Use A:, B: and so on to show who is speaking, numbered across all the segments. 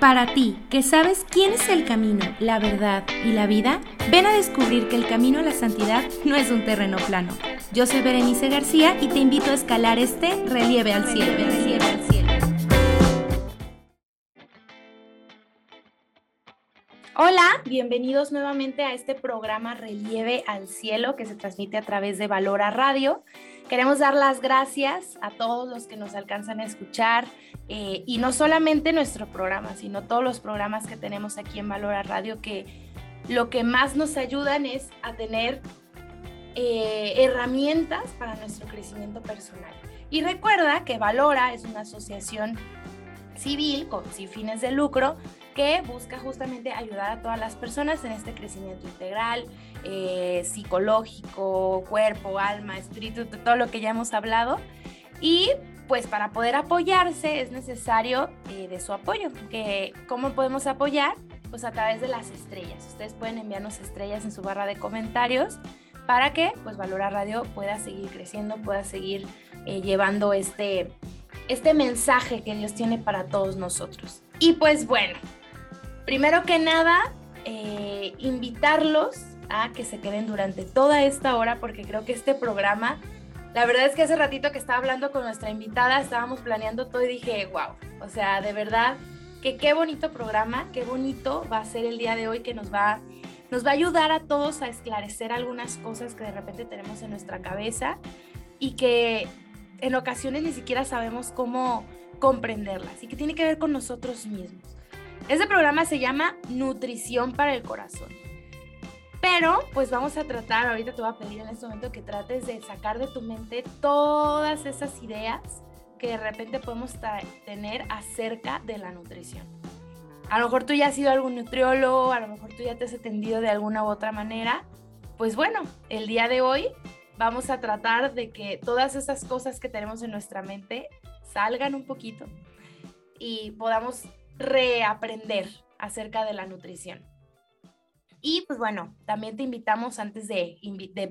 A: Para ti, que sabes quién es el camino, la verdad y la vida, ven a descubrir que el camino a la santidad no es un terreno plano. Yo soy Berenice García y te invito a escalar este relieve al cielo. Hola, bienvenidos nuevamente a este programa Relieve al Cielo que se transmite a través de Valora Radio. Queremos dar las gracias a todos los que nos alcanzan a escuchar eh, y no solamente nuestro programa, sino todos los programas que tenemos aquí en Valora Radio que lo que más nos ayudan es a tener eh, herramientas para nuestro crecimiento personal. Y recuerda que Valora es una asociación civil con sin fines de lucro que busca justamente ayudar a todas las personas en este crecimiento integral, eh, psicológico, cuerpo, alma, espíritu, todo lo que ya hemos hablado. Y pues para poder apoyarse es necesario eh, de su apoyo. Que, ¿Cómo podemos apoyar? Pues a través de las estrellas. Ustedes pueden enviarnos estrellas en su barra de comentarios para que pues Valora Radio pueda seguir creciendo, pueda seguir eh, llevando este, este mensaje que Dios tiene para todos nosotros. Y pues bueno, primero que nada, eh, invitarlos a que se queden durante toda esta hora porque creo que este programa, la verdad es que hace ratito que estaba hablando con nuestra invitada, estábamos planeando todo y dije, wow, o sea, de verdad que qué bonito programa, qué bonito va a ser el día de hoy que nos va, nos va a ayudar a todos a esclarecer algunas cosas que de repente tenemos en nuestra cabeza y que en ocasiones ni siquiera sabemos cómo comprenderlas y que tiene que ver con nosotros mismos. Este programa se llama Nutrición para el Corazón. Pero pues vamos a tratar, ahorita te voy a pedir en este momento que trates de sacar de tu mente todas esas ideas que de repente podemos tener acerca de la nutrición. A lo mejor tú ya has sido algún nutriólogo, a lo mejor tú ya te has atendido de alguna u otra manera. Pues bueno, el día de hoy vamos a tratar de que todas esas cosas que tenemos en nuestra mente salgan un poquito y podamos reaprender acerca de la nutrición. Y pues bueno, también te invitamos antes de,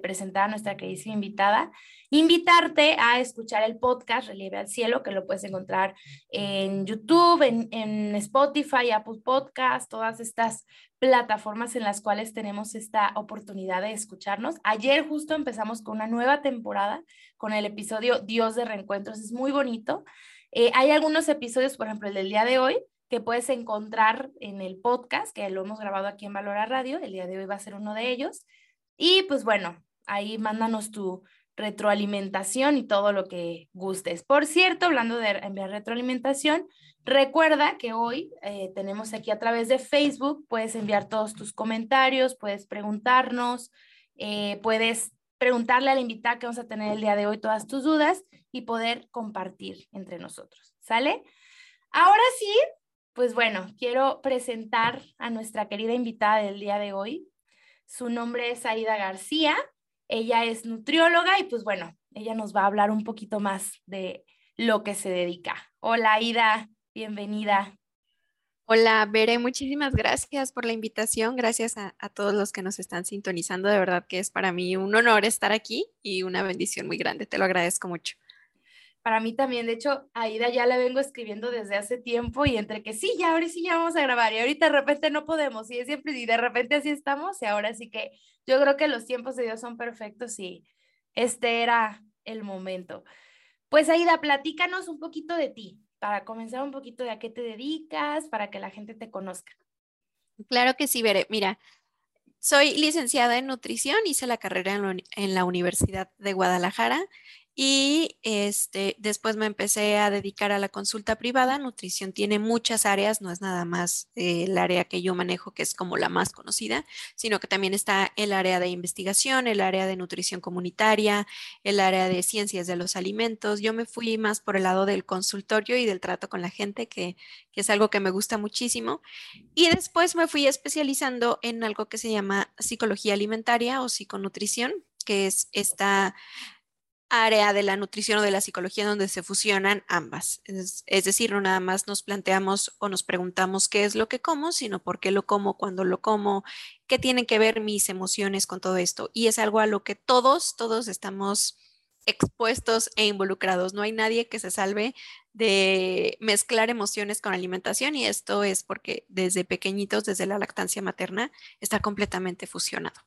A: presentar a nuestra queridísima invitada, invitarte a escuchar el podcast Relieve al Cielo, que lo puedes encontrar en YouTube, en, Spotify, Apple Podcast, todas estas plataformas en las cuales tenemos esta oportunidad de escucharnos. Ayer justo empezamos con una nueva temporada con el episodio Dios de Reencuentros. Es muy bonito. Eh, hay algunos episodios, por ejemplo, el del día de hoy, que puedes encontrar en el podcast, que lo hemos grabado aquí en Valora Radio. El día de hoy va a ser uno de ellos. Y pues bueno, ahí mándanos tu retroalimentación y todo lo que gustes. Por cierto, hablando de enviar retroalimentación, recuerda que hoy eh, tenemos aquí a través de Facebook, puedes enviar todos tus comentarios, puedes preguntarnos, eh, puedes preguntarle a la invitada que vamos a tener el día de hoy todas tus dudas y poder compartir entre nosotros. ¿Sale? Ahora sí, pues bueno, quiero presentar a nuestra querida invitada del día de hoy. Su nombre es Aida García. Ella es nutrióloga y pues bueno, ella nos va a hablar un poquito más de lo que se dedica. Hola Aida, bienvenida.
B: Hola, Bere, muchísimas gracias por la invitación. Gracias a, a, todos los que nos están sintonizando. De verdad que es para mí un honor estar aquí y una bendición muy grande. Te lo agradezco mucho
A: para mí también, de hecho, Aida ya la vengo escribiendo desde hace tiempo y entre que sí, ya ahora sí ya vamos a grabar y ahorita de repente no podemos y siempre y de repente así estamos y ahora sí que yo creo que los tiempos de Dios son perfectos y este era el momento. Pues Aida, platícanos un poquito de ti, para comenzar un poquito de a qué te dedicas, para que la gente te conozca.
B: Claro que sí, Veré. Mira, soy licenciada en nutrición, hice la carrera en la Universidad de Guadalajara y este, después me empecé a dedicar a la consulta privada. Nutrición tiene muchas áreas, no es nada más eh, el área que yo manejo, que es como la más conocida, sino que también está el área de investigación, el área de nutrición comunitaria, el área de ciencias de los alimentos. Yo me fui más por el lado del consultorio y del trato con la gente, que, que es algo que me gusta muchísimo. Y después me fui especializando en algo que se llama psicología alimentaria o psiconutrición, que es esta área de la nutrición o de la psicología donde se fusionan ambas. Es, decir, no nada más nos planteamos o nos preguntamos qué es lo que como, sino por qué lo como, cuándo lo como, qué tienen que ver mis emociones con todo esto. Y es algo a lo que todos, todos estamos expuestos e involucrados. No hay nadie que se salve de mezclar emociones con alimentación y esto es porque desde pequeñitos, desde la lactancia materna, está completamente fusionado.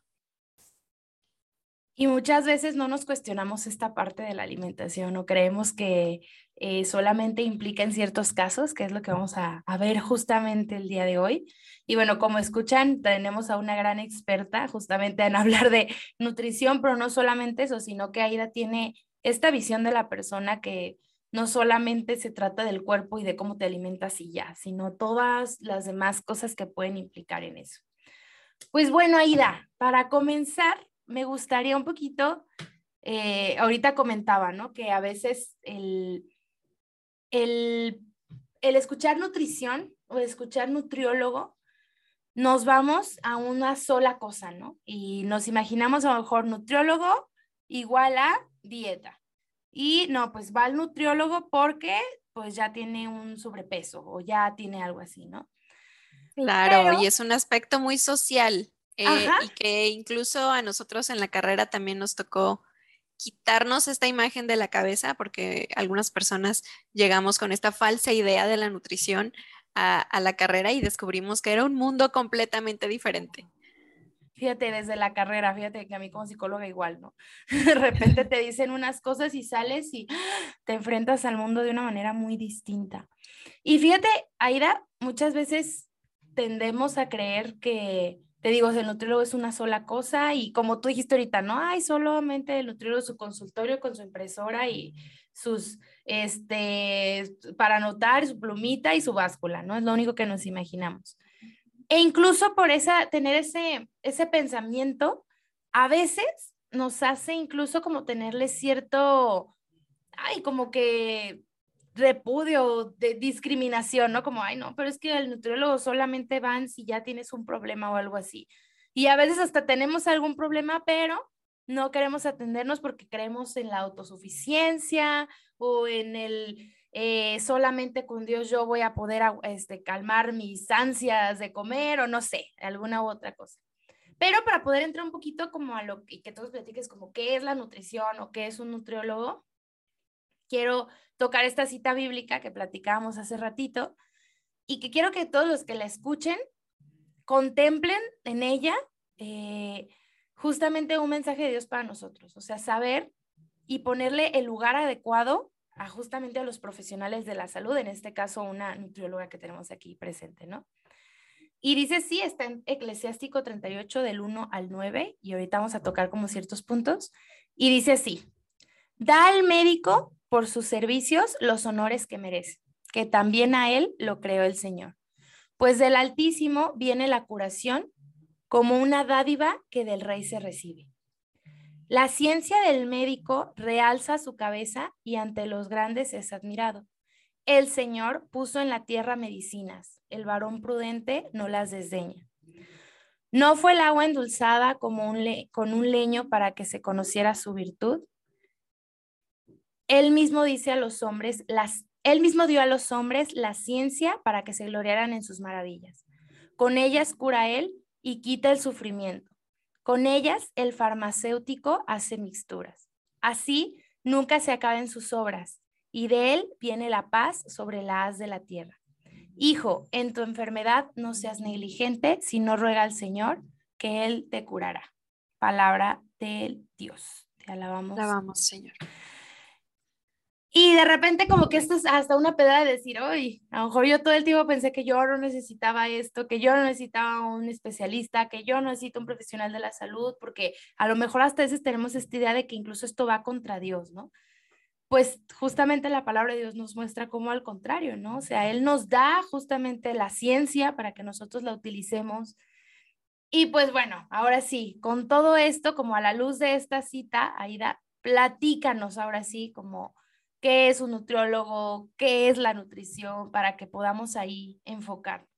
A: Y muchas veces no nos cuestionamos esta parte de la alimentación o creemos que eh, solamente implica en ciertos casos, que es lo que vamos a, a, ver justamente el día de hoy. Y bueno, como escuchan, tenemos a una gran experta justamente en hablar de nutrición, pero no solamente eso, sino que Aida tiene esta visión de la persona que no solamente se trata del cuerpo y de cómo te alimentas y ya, sino todas las demás cosas que pueden implicar en eso. Pues bueno, Aida, para comenzar, me gustaría un poquito, eh, ahorita comentaba, ¿no? Que a veces el, el, el escuchar nutrición o escuchar nutriólogo, nos vamos a una sola cosa, ¿no? Y nos imaginamos a lo mejor nutriólogo igual a dieta. Y no, pues va al nutriólogo porque pues ya tiene un sobrepeso o ya tiene algo así, ¿no?
B: Claro, y es un aspecto muy social. Eh, y que incluso a nosotros en la carrera también nos tocó quitarnos esta imagen de la cabeza porque algunas personas llegamos con esta falsa idea de la nutrición a, la carrera y descubrimos que era un mundo completamente diferente.
A: Fíjate, desde la carrera, fíjate que a mí como psicóloga igual, ¿no? De repente te dicen unas cosas y sales y te enfrentas al mundo de una manera muy distinta. Y fíjate, Aida, muchas veces tendemos a creer que te digo, el nutriólogo es una sola cosa y como tú dijiste ahorita, no hay solamente el nutriólogo su consultorio con su impresora y sus, este, para anotar su plumita y su báscula, ¿no? Es lo único que nos imaginamos. E incluso por esa, tener ese, ese pensamiento, a veces nos hace incluso como tenerle cierto, ay, como que repudio, de discriminación, ¿no? Como, ay, no, pero es que el nutriólogo solamente van si ya tienes un problema o algo así. Y a veces hasta tenemos algún problema, pero no queremos atendernos porque creemos en la autosuficiencia o en el eh, solamente con Dios yo voy a poder este, calmar mis ansias de comer o no sé, alguna u otra cosa. Pero para poder entrar un poquito como a lo que, que todos platiques, como qué es la nutrición o qué es un nutriólogo, quiero tocar esta cita bíblica que platicábamos hace ratito y que quiero que todos los que la escuchen contemplen en ella eh, justamente un mensaje de Dios para nosotros, o sea, saber y ponerle el lugar adecuado a justamente a los profesionales de la salud, en este caso una nutrióloga que tenemos aquí presente, ¿no? Y dice, sí, está en Eclesiástico 38 del 1 al 9, y ahorita vamos a tocar como ciertos puntos, y dice así, da al médico por sus servicios los honores que merece, que también a él lo creó el Señor. Pues del Altísimo viene la curación como una dádiva que del Rey se recibe. La ciencia del médico realza su cabeza y ante los grandes es admirado. El Señor puso en la tierra medicinas, el varón prudente no las desdeña. ¿No fue el agua endulzada como con un leño para que se conociera su virtud? Él mismo dice a los hombres, las, él mismo dio a los hombres la ciencia para que se gloriaran en sus maravillas. Con ellas cura él y quita el sufrimiento. Con ellas el farmacéutico hace mixturas. Así nunca se acaben sus obras y de él viene la paz sobre la haz de la tierra. Hijo, en tu enfermedad no seas negligente, sino ruega al Señor que Él te curará. Palabra del Dios. Te alabamos.
B: Te alabamos, Señor.
A: Y de repente como que esto es hasta una pedra de decir, oye, a lo mejor yo todo el tiempo pensé que yo no necesitaba esto, que yo no necesitaba un especialista, que yo no necesito un profesional de la salud, porque a lo mejor hasta veces tenemos esta idea de que incluso esto va contra Dios, ¿no? Pues justamente la palabra de Dios nos muestra cómo al contrario, ¿no? O sea, Él nos da justamente la ciencia para que nosotros la utilicemos. Y pues bueno, ahora sí, con todo esto, como a la luz de esta cita, Aida, platícanos ahora sí, como qué es un nutriólogo, qué es la nutrición, para que podamos ahí enfocarnos.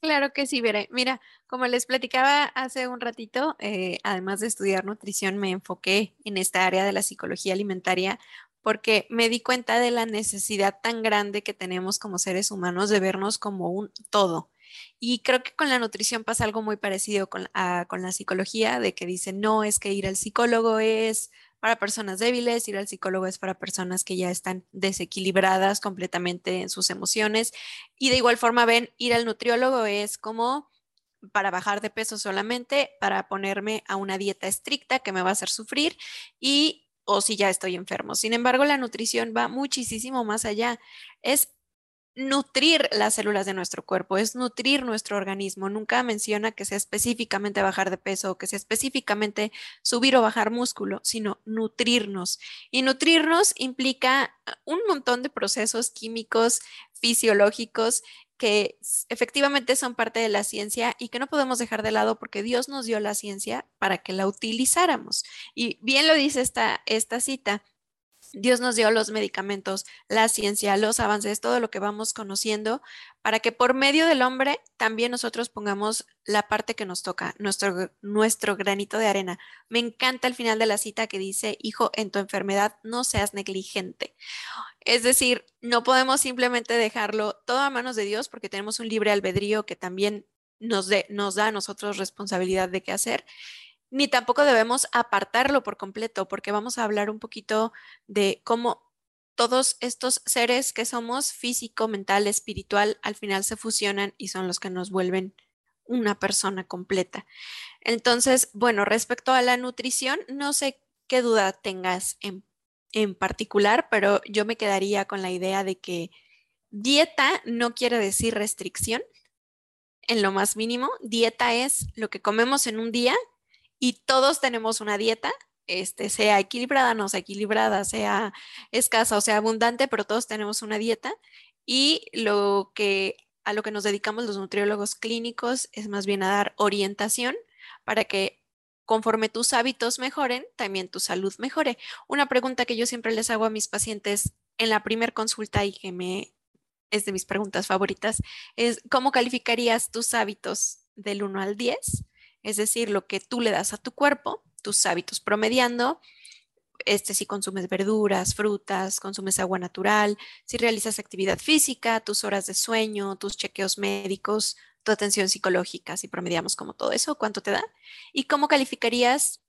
B: Claro que sí, Veré. Mira, como les platicaba hace un ratito, eh, además de estudiar nutrición, me enfoqué en esta área de la psicología alimentaria porque me di cuenta de la necesidad tan grande que tenemos como seres humanos de vernos como un todo. Y creo que con la nutrición pasa algo muy parecido con, con la psicología, de que dicen, no, es que ir al psicólogo es para personas débiles, ir al psicólogo es para personas que ya están desequilibradas completamente en sus emociones. Y de igual forma, ven, ir al nutriólogo es como para bajar de peso solamente, para ponerme a una dieta estricta que me va a hacer sufrir y o si ya estoy enfermo. Sin embargo, la nutrición va muchísimo más allá. Es nutrir las células de nuestro cuerpo, es nutrir nuestro organismo. Nunca menciona que sea específicamente bajar de peso o que sea específicamente subir o bajar músculo, sino nutrirnos. Y nutrirnos implica un montón de procesos químicos, fisiológicos que efectivamente son parte de la ciencia y que no podemos dejar de lado porque Dios nos dio la ciencia para que la utilizáramos. Y bien lo dice esta, esta cita, Dios nos dio los medicamentos, la ciencia, los avances, todo lo que vamos conociendo, para que por medio del hombre también nosotros pongamos la parte que nos toca, nuestro, nuestro granito de arena. Me encanta el final de la cita que dice, hijo, en tu enfermedad no seas negligente. Es decir, no podemos simplemente dejarlo todo a manos de Dios porque tenemos un libre albedrío que también nos, nos da a nosotros responsabilidad de qué hacer ni tampoco debemos apartarlo por completo, porque vamos a hablar un poquito de cómo todos estos seres que somos, físico, mental, espiritual, al final se fusionan y son los que nos vuelven una persona completa. Entonces, bueno, respecto a la nutrición, no sé qué duda tengas en, en particular, pero yo me quedaría con la idea de que dieta no quiere decir restricción en lo más mínimo. Dieta es lo que comemos en un día y todos tenemos una dieta, este, sea equilibrada, no sea equilibrada, sea escasa o sea abundante, pero todos tenemos una dieta y lo que a lo que nos dedicamos los nutriólogos clínicos es más bien a dar orientación para que conforme tus hábitos mejoren, también tu salud mejore. Una pregunta que yo siempre les hago a mis pacientes en la primer consulta y que me es de mis preguntas favoritas es ¿cómo calificarías tus hábitos del 1 al 10? Es decir, lo que tú le das a tu cuerpo, tus hábitos promediando, este, si consumes verduras, frutas, consumes agua natural, si realizas actividad física, tus horas de sueño, tus chequeos médicos, tu atención psicológica, si promediamos como todo eso, ¿cuánto te da? ¿Y cómo calificarías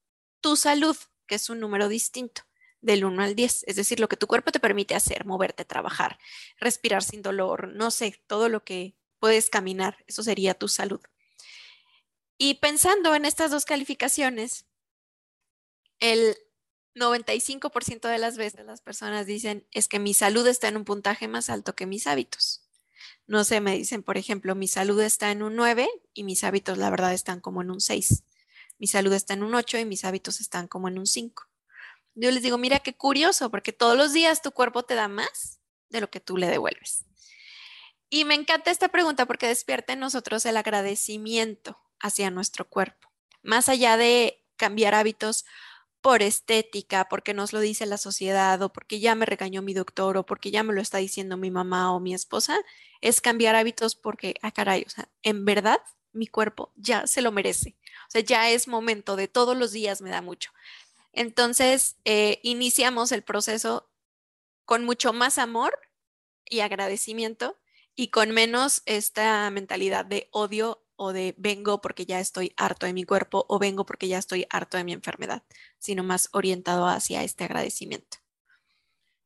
B: tu salud, que es un número distinto? del 1 al 10, es decir, lo que tu cuerpo te permite hacer, moverte, trabajar, respirar sin dolor, no sé, todo lo que puedes caminar, eso sería tu salud. Y pensando en estas dos calificaciones, el 95% de las veces las personas dicen es que mi salud está en un puntaje más alto que mis hábitos. No sé, me dicen, por ejemplo, mi salud está en un 9 y mis hábitos, la verdad, están como en un 6. Mi salud está en un 8 y mis hábitos están como en un 5. Yo les digo, mira qué curioso, porque todos los días tu cuerpo te da más de lo que tú le devuelves. Y me encanta esta pregunta porque despierta en nosotros el agradecimiento hacia nuestro cuerpo. Más allá de cambiar hábitos por estética, porque nos lo dice la sociedad o porque ya me regañó mi doctor o porque ya me lo está diciendo mi mamá o mi esposa, es cambiar hábitos porque, ah, caray, o sea, en verdad mi cuerpo ya se lo merece. O sea, ya es momento de todos los días me da mucho. Entonces, eh, iniciamos el proceso con mucho más amor y agradecimiento y con menos esta mentalidad de odio o de vengo porque ya estoy harto de mi cuerpo o vengo porque ya estoy harto de mi enfermedad, sino más orientado hacia este agradecimiento.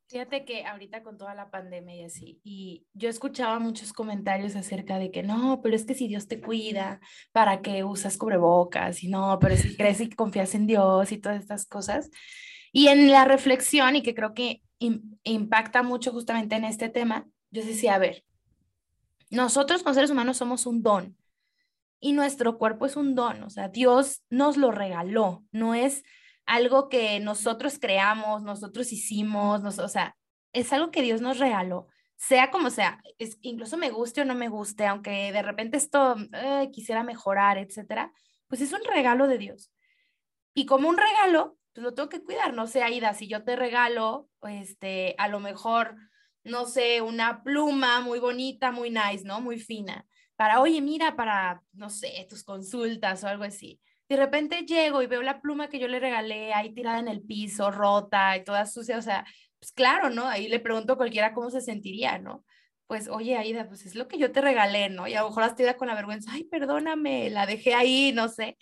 A: Fíjate que ahorita con toda la pandemia y así, y yo escuchaba muchos comentarios acerca de que no, pero es que si Dios te cuida, ¿para qué usas cubrebocas? Y no, pero si crees y confías en Dios y todas estas cosas. Y en la reflexión, y que creo que impacta mucho justamente en este tema, yo decía, a ver, nosotros como seres humanos somos un don, y nuestro cuerpo es un don, o sea, Dios nos lo regaló, no es algo que nosotros creamos, nosotros hicimos, o sea, es algo que Dios nos regaló, sea como sea, es, incluso me guste o no me guste, aunque de repente esto quisiera mejorar, etcétera, pues es un regalo de Dios. Y como un regalo, pues lo tengo que cuidar, no sé, Aida, si yo te regalo, este, a lo mejor, no sé, una pluma muy bonita, muy nice, ¿no? Muy fina para, oye, mira, para, no sé, tus consultas o algo así. De repente llego y veo la pluma que yo le regalé ahí tirada en el piso, rota y toda sucia, o sea, pues claro, ¿no? Ahí le pregunto a cualquiera cómo se sentiría, ¿no? Pues, oye, Aida, pues es lo que yo te regalé, ¿no? Y a lo mejor hasta con la vergüenza, ay, perdóname, la dejé ahí, no sé.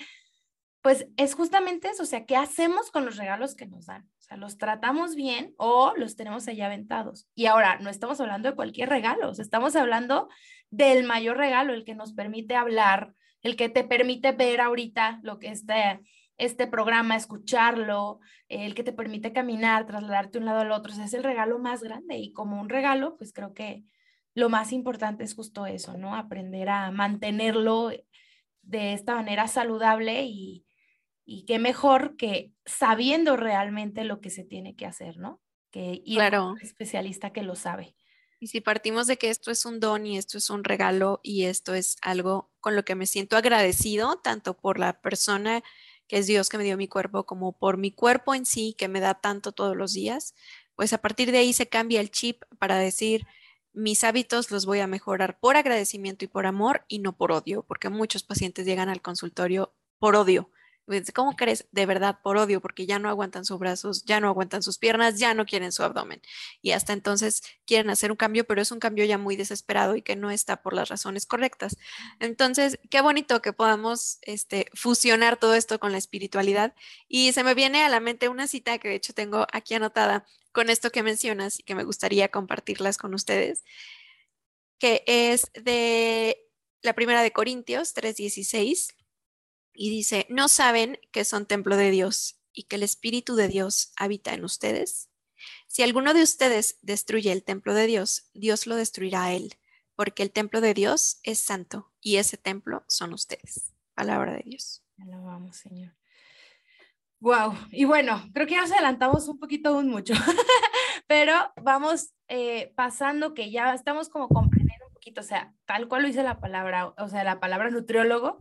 A: Pues es justamente eso, o sea, ¿qué hacemos con los regalos que nos dan? O sea, los tratamos bien o los tenemos allá aventados. Y ahora, no estamos hablando de cualquier regalo, estamos hablando del mayor regalo, el que nos permite hablar, el que te permite ver ahorita lo que este, este programa, escucharlo, el que te permite caminar, trasladarte de un lado al otro. O sea, es el regalo más grande y como un regalo, pues creo que lo más importante es justo eso, ¿no? Aprender a mantenerlo de esta manera saludable y, y qué mejor que sabiendo realmente lo que se tiene que hacer, ¿no? Que ir a un especialista que lo sabe.
B: Y si partimos de que esto es un don y esto es un regalo y esto es algo con lo que me siento agradecido, tanto por la persona que es Dios que me dio mi cuerpo, como por mi cuerpo en sí, que me da tanto todos los días, pues a partir de ahí se cambia el chip para decir, mis hábitos los voy a mejorar por agradecimiento y por amor y no por odio, porque muchos pacientes llegan al consultorio por odio ¿Cómo crees? De verdad, por odio, porque ya no aguantan sus brazos, ya no aguantan sus piernas, ya no quieren su abdomen. Y hasta entonces quieren hacer un cambio, pero es un cambio ya muy desesperado y que no está por las razones correctas. Entonces, qué bonito que podamos este, fusionar todo esto con la espiritualidad. Y se me viene a la mente una cita que de hecho tengo aquí anotada con esto que mencionas y que me gustaría compartirlas con ustedes, que es de la primera de Corintios 3:16 y dice, ¿no saben que son templo de Dios y que el Espíritu de Dios habita en ustedes? Si alguno de ustedes destruye el templo de Dios, Dios lo destruirá a él, porque el templo de Dios es santo y ese templo son ustedes. Palabra de Dios.
A: Alabamos, Señor. Wow. Y bueno, creo que ya nos adelantamos un poquito aún mucho, pero vamos eh, pasando que ya estamos como comprendiendo un poquito, o sea, tal cual lo dice la palabra, o sea, la palabra nutriólogo, o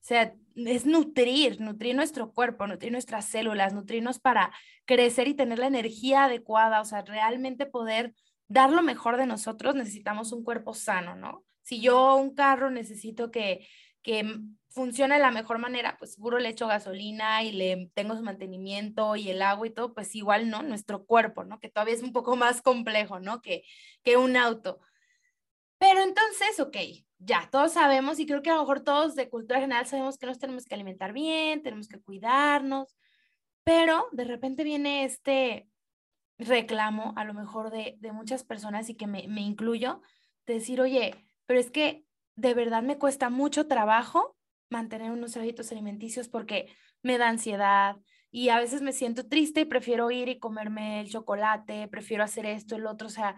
A: sea, es nutrir, nutrir nuestro cuerpo, nutrir nuestras células, nutrirnos para crecer y tener la energía adecuada, o sea, realmente poder dar lo mejor de nosotros, necesitamos un cuerpo sano, ¿no? Si yo un carro necesito que, que funcione de la mejor manera, pues seguro le echo gasolina y le tengo su mantenimiento y el agua y todo, pues igual, ¿no? Nuestro cuerpo, ¿no? Que todavía es un poco más complejo, ¿no? Que, que un auto. Pero entonces, ok, ya, todos sabemos y creo que a lo mejor todos de cultura general sabemos que nos tenemos que alimentar bien, tenemos que cuidarnos, pero de repente viene este reclamo, a lo mejor de, de muchas personas y que me, me incluyo, de decir, oye, pero es que de verdad me cuesta mucho trabajo mantener unos hábitos alimenticios porque me da ansiedad y a veces me siento triste y prefiero ir y comerme el chocolate, prefiero hacer esto, el otro, o sea,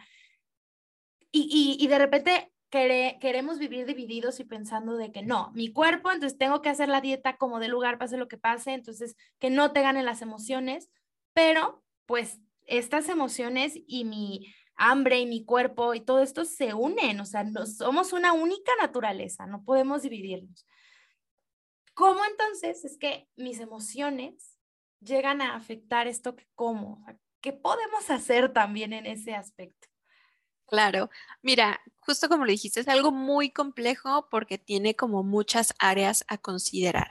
A: y, y, y de repente queremos vivir divididos y pensando de que no, mi cuerpo, entonces tengo que hacer la dieta como de lugar, pase lo que pase, entonces que no te ganen las emociones, pero pues estas emociones y mi hambre y mi cuerpo y todo esto se unen, o sea, no, somos una única naturaleza, no podemos dividirnos. ¿Cómo entonces es que mis emociones llegan a afectar esto que como? ¿Qué podemos hacer también en ese aspecto?
B: Claro, mira, justo como le dijiste, es algo muy complejo porque tiene como muchas áreas a considerar.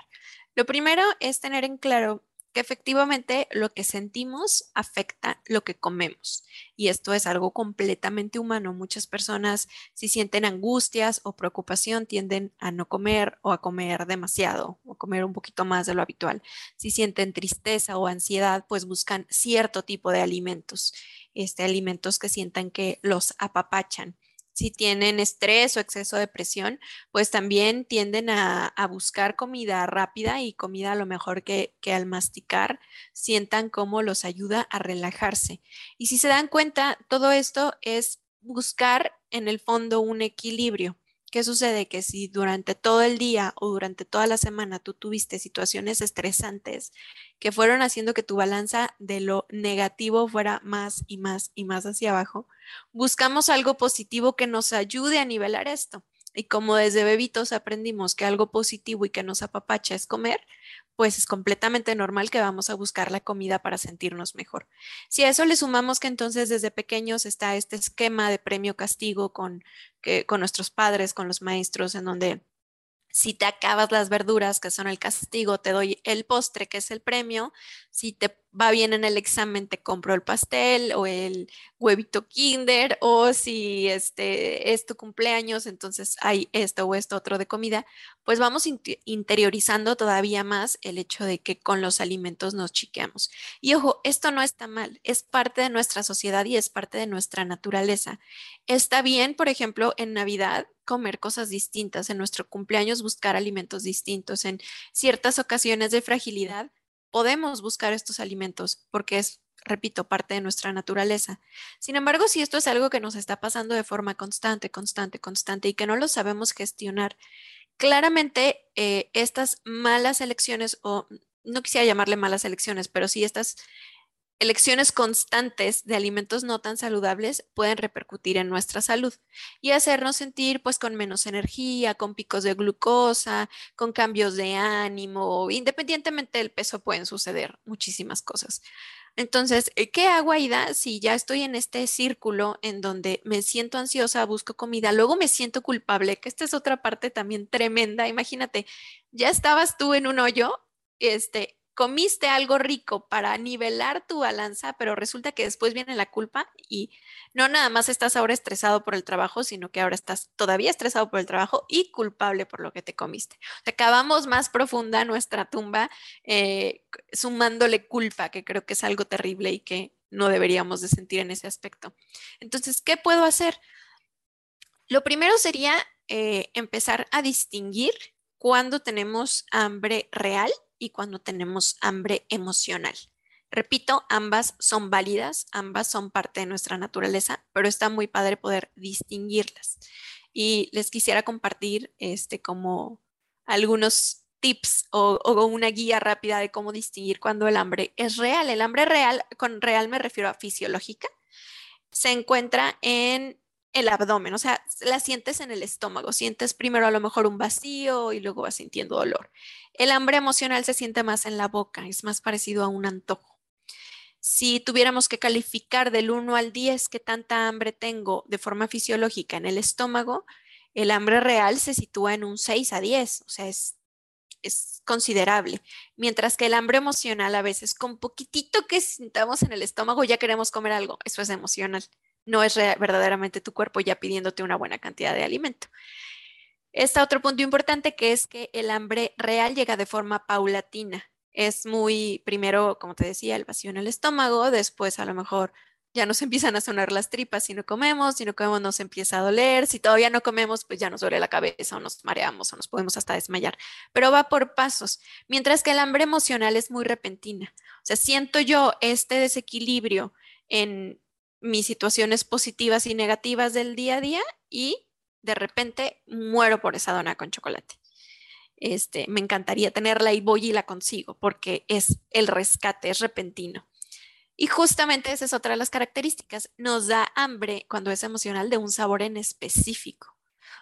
B: Lo primero es tener en claro que efectivamente lo que sentimos afecta lo que comemos. Y esto es algo completamente humano. Muchas personas si sienten angustias o preocupación tienden a no comer o a comer demasiado o comer un poquito más de lo habitual. Si sienten tristeza o ansiedad, pues buscan cierto tipo de alimentos, este, alimentos que sientan que los apapachan si tienen estrés o exceso de presión, pues también tienden a, buscar comida rápida y comida a lo mejor que, que, al masticar sientan cómo los ayuda a relajarse. Y si se dan cuenta, todo esto es buscar en el fondo un equilibrio. ¿Qué sucede? Que si durante todo el día o durante toda la semana tú tuviste situaciones estresantes que fueron haciendo que tu balanza de lo negativo fuera más y más y más hacia abajo, buscamos algo positivo que nos ayude a nivelar esto. Y como desde bebitos aprendimos que algo positivo y que nos apapacha es comer, pues es completamente normal que vamos a buscar la comida para sentirnos mejor. Si a eso le sumamos que entonces desde pequeños está este esquema de premio-castigo con, con nuestros padres, con los maestros, en donde si te acabas las verduras, que son el castigo, te doy el postre, que es el premio. Si te va bien en el examen, te compro el pastel o el huevito kinder, o si este es tu cumpleaños, entonces hay esto o esto otro de comida, pues vamos interiorizando todavía más el hecho de que con los alimentos nos chiqueamos. Y ojo, esto no está mal, es parte de nuestra sociedad y es parte de nuestra naturaleza. Está bien, por ejemplo, en Navidad comer cosas distintas, en nuestro cumpleaños buscar alimentos distintos, en ciertas ocasiones de fragilidad podemos buscar estos alimentos porque es, repito, parte de nuestra naturaleza. Sin embargo, si esto es algo que nos está pasando de forma constante, constante, constante y que no lo sabemos gestionar, claramente eh, estas malas elecciones, o no quisiera llamarle malas elecciones, pero sí estas elecciones constantes de alimentos no tan saludables pueden repercutir en nuestra salud y hacernos sentir pues con menos energía, con picos de glucosa, con cambios de ánimo, independientemente del peso pueden suceder muchísimas cosas. Entonces, eh, ¿qué hago, Aida, si ya estoy en este círculo en donde me siento ansiosa, busco comida, luego me siento culpable, que esta es otra parte también tremenda. Imagínate, ya estabas tú en un hoyo, este, comiste algo rico para nivelar tu balanza, pero resulta que después viene la culpa y no nada más estás ahora estresado por el trabajo, sino que ahora estás todavía estresado por el trabajo y culpable por lo que te comiste. O acabamos más profunda nuestra tumba eh, sumándole culpa, que creo que es algo terrible y que no deberíamos de sentir en ese aspecto. Entonces, ¿qué puedo hacer? Lo primero sería eh, empezar a distinguir cuando tenemos hambre real y cuando tenemos hambre emocional. Repito, ambas son válidas, ambas son parte de nuestra naturaleza, pero está muy padre poder distinguirlas. Y les quisiera compartir este como algunos tips o, o, una guía rápida de cómo distinguir cuando el hambre es real. El hambre real, con real me refiero a fisiológica, se encuentra en el abdomen, o sea, la sientes en el estómago, sientes primero a lo mejor un vacío y luego vas sintiendo dolor. El hambre emocional se siente más en la boca, es más parecido a un antojo. Si tuviéramos que calificar del 1 al 10 qué tanta hambre tengo de forma fisiológica en el estómago, el hambre real se sitúa en un 6 a 10, o sea, es, es considerable. Mientras que el hambre emocional a veces con poquitito que sintamos en el estómago ya queremos comer algo, eso es emocional no es verdaderamente tu cuerpo ya pidiéndote una buena cantidad de alimento. Está otro punto importante que es que el hambre real llega de forma paulatina. Es muy, primero, como te decía, el vacío en el estómago, después a lo mejor ya nos empiezan a sonar las tripas si no comemos, si no comemos nos empieza a doler, si todavía no comemos, pues ya nos duele la cabeza o nos mareamos o nos podemos hasta desmayar, pero va por pasos, mientras que el hambre emocional es muy repentina. O sea, siento yo este desequilibrio en mis situaciones positivas y negativas del día a día y de repente muero por esa dona con chocolate. Este, me encantaría tenerla y voy y la consigo porque es el rescate, es repentino. Y justamente esa es otra de las características. Nos da hambre cuando es emocional de un sabor en específico.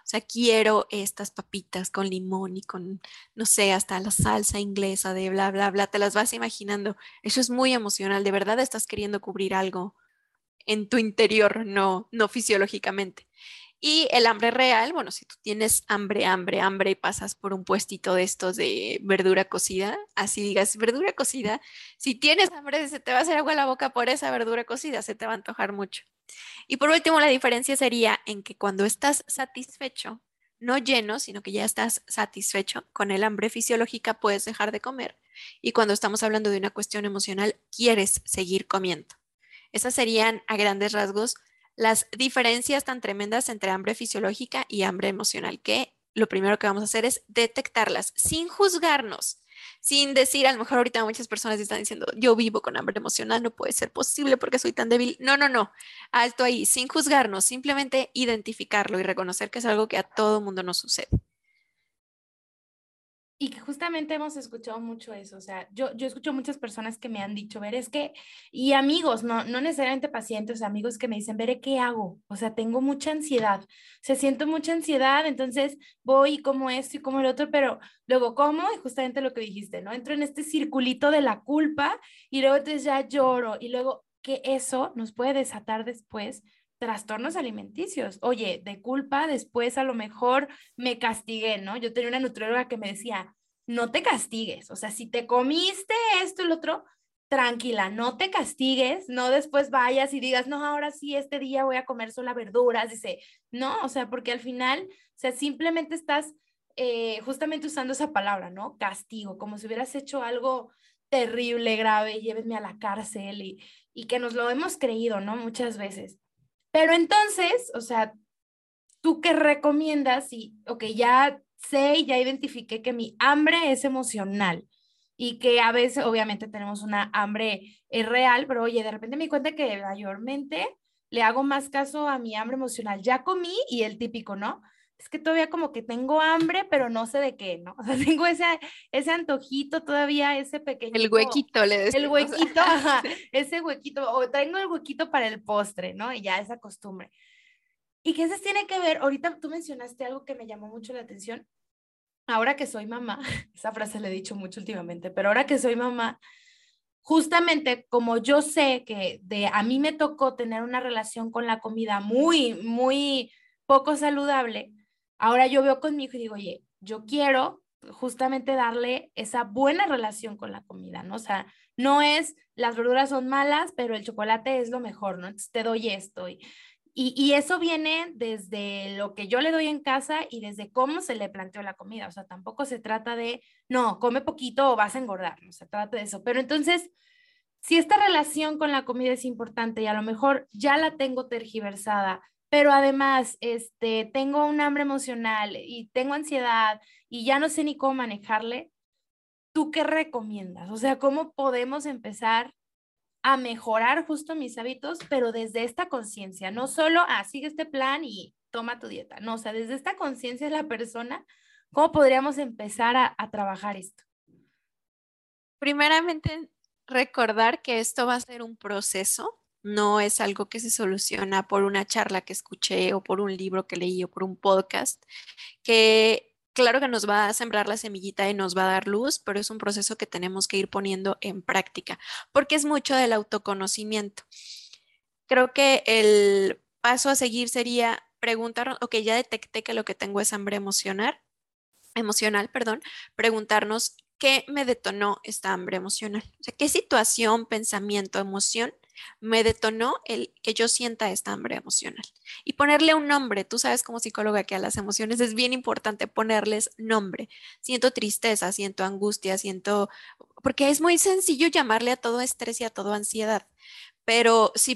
B: O sea, quiero estas papitas con limón y con, no sé, hasta la salsa inglesa de bla, bla, bla. Te las vas imaginando. Eso es muy emocional. De verdad estás queriendo cubrir algo en tu interior, no, no fisiológicamente. Y el hambre real, bueno, si tú tienes hambre, hambre, hambre y pasas por un puestito de estos de verdura cocida, así digas, verdura cocida, si tienes hambre, se te va a hacer agua la boca por esa verdura cocida, se te va a antojar mucho. Y por último, la diferencia sería en que cuando estás satisfecho, no lleno, sino que ya estás satisfecho con el hambre fisiológica, puedes dejar de comer. Y cuando estamos hablando de una cuestión emocional, quieres seguir comiendo. Esas serían a grandes rasgos las diferencias tan tremendas entre hambre fisiológica y hambre emocional, que lo primero que vamos a hacer es detectarlas sin juzgarnos, sin decir, a lo mejor ahorita muchas personas están diciendo, yo vivo con hambre emocional, no puede ser posible porque soy tan débil. No, no, no, alto ahí, sin juzgarnos, simplemente identificarlo y reconocer que es algo que a todo mundo nos sucede.
A: Y que justamente hemos escuchado mucho eso, o sea, yo, yo escucho muchas personas que me han dicho, ver, es que, y amigos, no, no necesariamente pacientes, amigos que me dicen, ver, ¿qué hago? O sea, tengo mucha ansiedad, o sea, siento mucha ansiedad, entonces voy y como esto y como el otro, pero luego como, y justamente lo que dijiste, ¿no? Entro en este circulito de la culpa y luego entonces ya lloro y luego que eso nos puede desatar después trastornos alimenticios. Oye, de culpa, después a lo mejor me castigué, ¿no? Yo tenía una nutrióloga que me decía, no te castigues, o sea, si te comiste esto y lo otro, tranquila, no te castigues, no después vayas y digas, no, ahora sí, este día voy a comer solo verduras, dice, no, o sea, porque al final, o sea, simplemente estás eh, justamente usando esa palabra, ¿no? Castigo, como si hubieras hecho algo terrible, grave, llévenme a la cárcel y, y que nos lo hemos creído, ¿no? Muchas veces. Pero entonces, o sea, ¿tú qué recomiendas? Y, ok, ya sé y ya identifiqué que mi hambre es emocional y que a veces obviamente tenemos una hambre es eh, real, pero oye, de repente me di cuenta que mayormente le hago más caso a mi hambre emocional. Ya comí y el típico, ¿no? Es que todavía como que tengo hambre, pero no sé de qué, ¿no? O sea, tengo ese, ese antojito todavía, ese pequeño.
B: El huequito, le decimos.
A: El huequito, ese huequito, o tengo el huequito para el postre, ¿no? Y ya esa costumbre. Y que eso tiene que ver, ahorita tú mencionaste algo que me llamó mucho la atención, ahora que soy mamá, esa frase le he dicho mucho últimamente, pero ahora que soy mamá, justamente como yo sé que de a mí me tocó tener una relación con la comida muy, muy poco saludable, ahora yo veo con mi hijo y digo, oye, yo quiero justamente darle esa buena relación con la comida, ¿no? O sea, no es las verduras son malas, pero el chocolate es lo mejor, ¿no? Entonces te doy esto y y, eso viene desde lo que yo le doy en casa y desde cómo se le planteó la comida. O sea, tampoco se trata de, no, come poquito o vas a engordar, no se trata de eso. Pero entonces, si esta relación con la comida es importante y a lo mejor ya la tengo tergiversada, pero además este, tengo un hambre emocional y tengo ansiedad y ya no sé ni cómo manejarle, ¿tú qué recomiendas? O sea, ¿cómo podemos empezar a mejorar justo mis hábitos, pero desde esta conciencia, no solo, ah, sigue este plan y toma tu dieta, no, o sea, desde esta conciencia de la persona, ¿cómo podríamos empezar a, a trabajar esto?
B: Primeramente, recordar que esto va a ser un proceso, no es algo que se soluciona por una charla que escuché o por un libro que leí o por un podcast, que claro que nos va a sembrar la semillita y nos va a dar luz, pero es un proceso que tenemos que ir poniendo en práctica, porque es mucho del autoconocimiento. Creo que el paso a seguir sería preguntarnos, ok, ya detecté que lo que tengo es hambre emocional, emocional, perdón, preguntarnos qué me detonó esta hambre emocional. O sea, qué situación, pensamiento, emoción me detonó el que yo sienta esta hambre emocional. Y ponerle un nombre, tú sabes como psicóloga que a las emociones es bien importante ponerles nombre. Siento tristeza, siento angustia, siento, porque es muy sencillo llamarle a todo estrés y a todo ansiedad. Pero si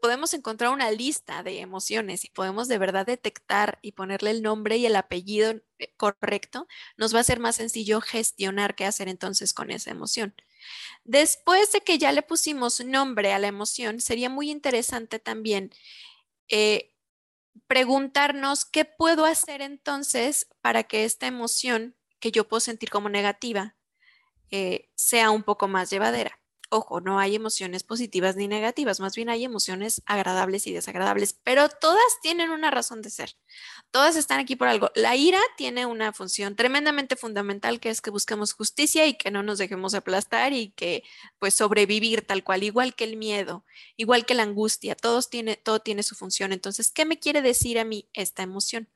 B: podemos encontrar una lista de emociones y podemos de verdad detectar y ponerle el nombre y el apellido eh, correcto, nos va a ser más sencillo gestionar qué hacer entonces con esa emoción. Después de que ya le pusimos nombre a la emoción, sería muy interesante también eh, preguntarnos qué puedo hacer entonces para que esta emoción que yo puedo sentir como negativa eh, sea un poco más llevadera. Ojo, no hay emociones positivas ni negativas, más bien hay emociones agradables y desagradables, pero todas tienen una razón de ser. Todas están aquí por algo. La ira tiene una función tremendamente fundamental que es que busquemos justicia y que no nos dejemos aplastar y que pues sobrevivir tal cual, igual que el miedo, igual que la angustia, todo tiene su función. Entonces, ¿qué me quiere decir a mí esta emoción?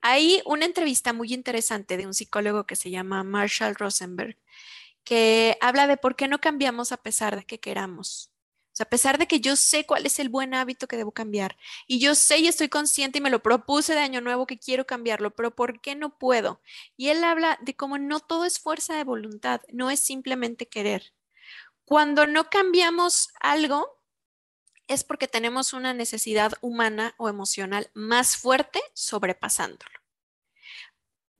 B: Hay una entrevista muy interesante de un psicólogo que se llama Marshall Rosenberg que habla de por qué no cambiamos a pesar de que queramos. O sea, a pesar de que yo sé cuál es el buen hábito que debo cambiar y yo sé y estoy consciente y me lo propuse de año nuevo que quiero cambiarlo, pero ¿por qué no puedo? Y él habla de cómo no todo es fuerza de voluntad, no es simplemente querer. Cuando no cambiamos algo, es porque tenemos una necesidad humana o emocional más fuerte sobrepasándolo.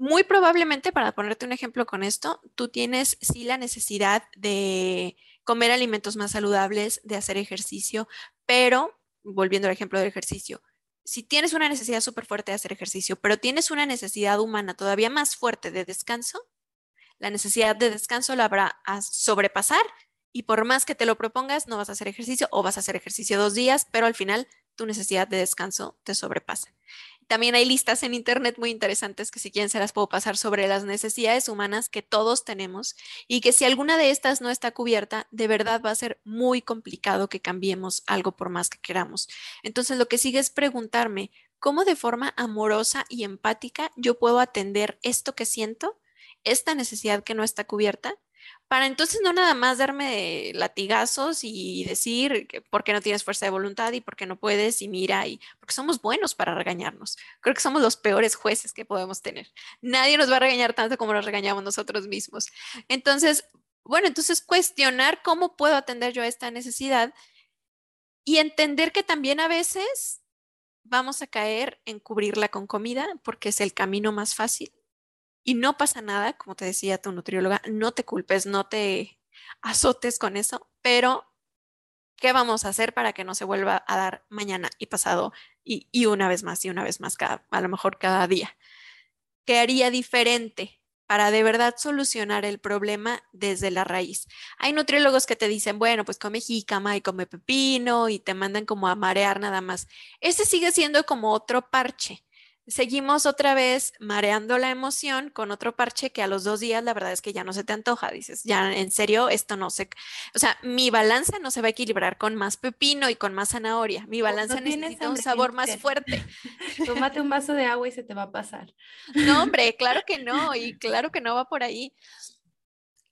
B: Muy probablemente, para ponerte un ejemplo con esto, tú tienes sí la necesidad de comer alimentos más saludables, de hacer ejercicio, pero, volviendo al ejemplo del ejercicio, si tienes una necesidad súper fuerte de hacer ejercicio, pero tienes una necesidad humana todavía más fuerte de descanso, la necesidad de descanso la habrá a sobrepasar y por más que te lo propongas, no vas a hacer ejercicio o vas a hacer ejercicio dos días, pero al final tu necesidad de descanso te sobrepasa. También hay listas en Internet muy interesantes que si quieren se las puedo pasar sobre las necesidades humanas que todos tenemos y que si alguna de estas no está cubierta, de verdad va a ser muy complicado que cambiemos algo por más que queramos. Entonces lo que sigue es preguntarme, ¿cómo de forma amorosa y empática yo puedo atender esto que siento, esta necesidad que no está cubierta? Para entonces no nada más darme latigazos y decir por qué no tienes fuerza de voluntad y por qué no puedes y mira, y porque somos buenos para regañarnos. Creo que somos los peores jueces que podemos tener. Nadie nos va a regañar tanto como nos regañamos nosotros mismos. Entonces, bueno, entonces cuestionar cómo puedo atender yo a esta necesidad y entender que también a veces vamos a caer en cubrirla con comida porque es el camino más fácil y no pasa nada, como te decía tu nutrióloga, no te culpes, no te azotes con eso, pero ¿qué vamos a hacer para que no se vuelva a dar mañana y pasado y, una vez más y una vez más, cada, a lo mejor cada día? ¿Qué haría diferente para de verdad solucionar el problema desde la raíz? Hay nutriólogos que te dicen, bueno, pues come jícama y come pepino y te mandan como a marear nada más. Ese sigue siendo como otro parche seguimos otra vez mareando la emoción con otro parche que a los dos días la verdad es que ya no se te antoja. Dices, ya en serio, esto no se, o sea, mi balanza no se va a equilibrar con más pepino y con más zanahoria. Mi balanza necesita un sabor más fuerte.
A: Tómate un vaso de agua y se te va a pasar.
B: No, hombre, claro que no, y claro que no va por ahí.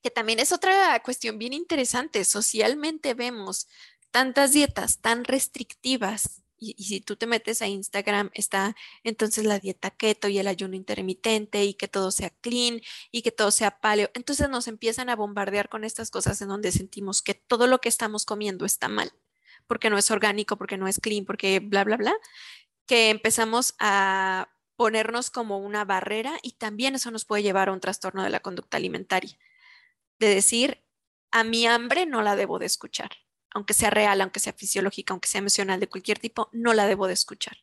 B: Que también es otra cuestión bien interesante. Socialmente vemos tantas dietas tan restrictivas y, si tú te metes a Instagram, está entonces la dieta keto y el ayuno intermitente y que todo sea clean y que todo sea paleo. Entonces nos empiezan a bombardear con estas cosas en donde sentimos que todo lo que estamos comiendo está mal, porque no es orgánico, porque no es clean, porque bla, bla, bla, que empezamos a ponernos como una barrera y también eso nos puede llevar a un trastorno de la conducta alimentaria, de decir, a mi hambre no la debo de escuchar aunque sea real, aunque sea fisiológica, aunque sea emocional de cualquier tipo, no la debo de escuchar.